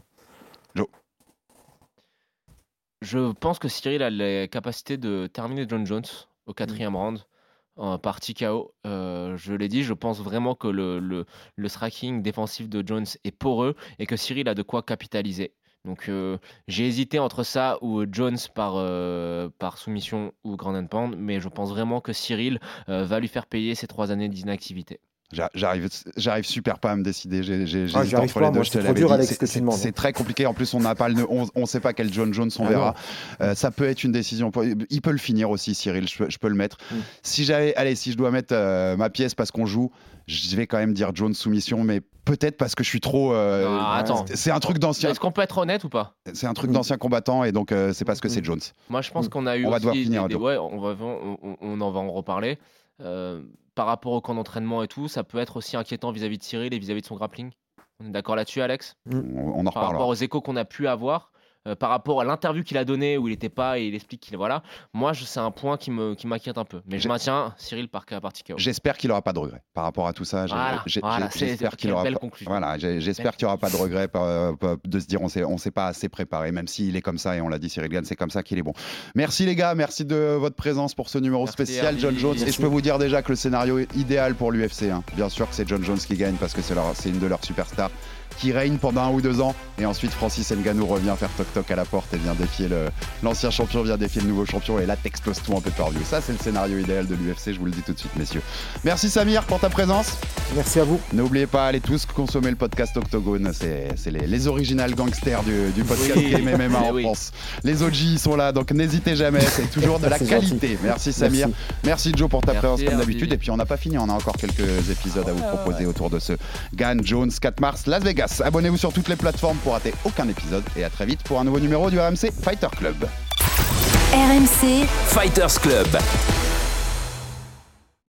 Je pense que Cyril a les capacités de terminer John Jones au quatrième round en partie KO. Euh, je l'ai dit, je pense vraiment que le, le, le striking défensif de Jones est poreux et que Cyril a de quoi capitaliser. Donc euh, j'ai hésité entre ça ou Jones par, euh, par soumission ou Grand and Pound, mais je pense vraiment que Cyril va lui faire payer ses trois années d'inactivité. J'a- J'arrive, j'arrive super pas à me décider. J'ai, j'ai, Ah, entre pas, les deux. moi, je te c'est trop l'avais dur, dit. Alex, C'est- ce que tu c'est- demandes. C'est très compliqué. En plus, on n'a pas le, on, on sait pas quel John Jones on Ah verra. Euh, ça peut être une décision. Il peut le finir aussi, Cyril. Je, peux- je peux le mettre. Mm. Si j'avais, allez, si je dois mettre euh, ma pièce parce qu'on joue, je vais quand même dire Jones soumission, mais peut-être parce que je suis trop. euh, Non, attends. C'est un truc d'ancien. Est-ce qu'on peut être honnête ou pas? C'est un truc Mm. d'ancien combattant et donc euh, c'est parce que c'est Mm. Jones. Moi, je pense Mm. qu'on a eu On va devoir finir, des- des- ouais, on, va, on, on- on en va en reparler. Euh, par rapport au camp d'entraînement et tout, ça peut être aussi inquiétant vis-à-vis de Cyril et vis-à-vis de son grappling? On est d'accord là-dessus, Alex? On, on en Par rapport aux échos qu'on a pu avoir, euh, par rapport à l'interview qu'il a donnée où il n'était pas et il explique qu'il est voilà. Moi, c'est un point qui me qui m'inquiète un peu. Mais je maintiens Cyril par cas partie. J'espère qu'il n'aura pas de regrets par rapport à tout ça. Voilà, voilà, J'espère qu'il aura pas-. Voilà, j'espère qu'il n'y aura pas de regrets par- par- de se dire on s'est on s'est pas assez préparé, même s'il est comme ça et on l'a dit Cyril Gann, c'est comme ça qu'il est bon. Merci les gars, merci de votre présence pour ce numéro Merci, spécial. John Jones. Et je peux vous dire déjà que le scénario est idéal pour l'UFC. hein. Bien sûr que c'est John Jones qui gagne parce que c'est leur- c'est une de leurs superstars qui règne pendant un ou deux ans et ensuite Francis Ngannou revient faire toc toc à la porte et vient défier le- l'ancien champion vient défier le nouveau champion et là t'exploses tout en pay-per-view. Ça c'est le scénario idéal de l'UFC, je vous le dis tout de suite messieurs. Merci Samir pour ta présence. Merci à vous. N'oubliez pas, allez tous consommer le podcast Octogone. C'est c'est les, les original gangsters du, du podcast Oui. Game MMA en Eh oui. France. Les OG sont là, donc n'hésitez jamais. C'est toujours de [laughs] la qualité. gentil. Merci Samir. Merci. Merci, Joe pour ta Merci, présence comme d'habitude. Et puis on n'a pas fini, on a encore quelques épisodes à vous proposer autour de ce Gann Jones 4 mars Las Vegas. Abonnez-vous sur toutes les plateformes pour rater aucun épisode. Et à très vite pour un nouveau numéro du RMC Fighter Club. RMC, Fighters Club.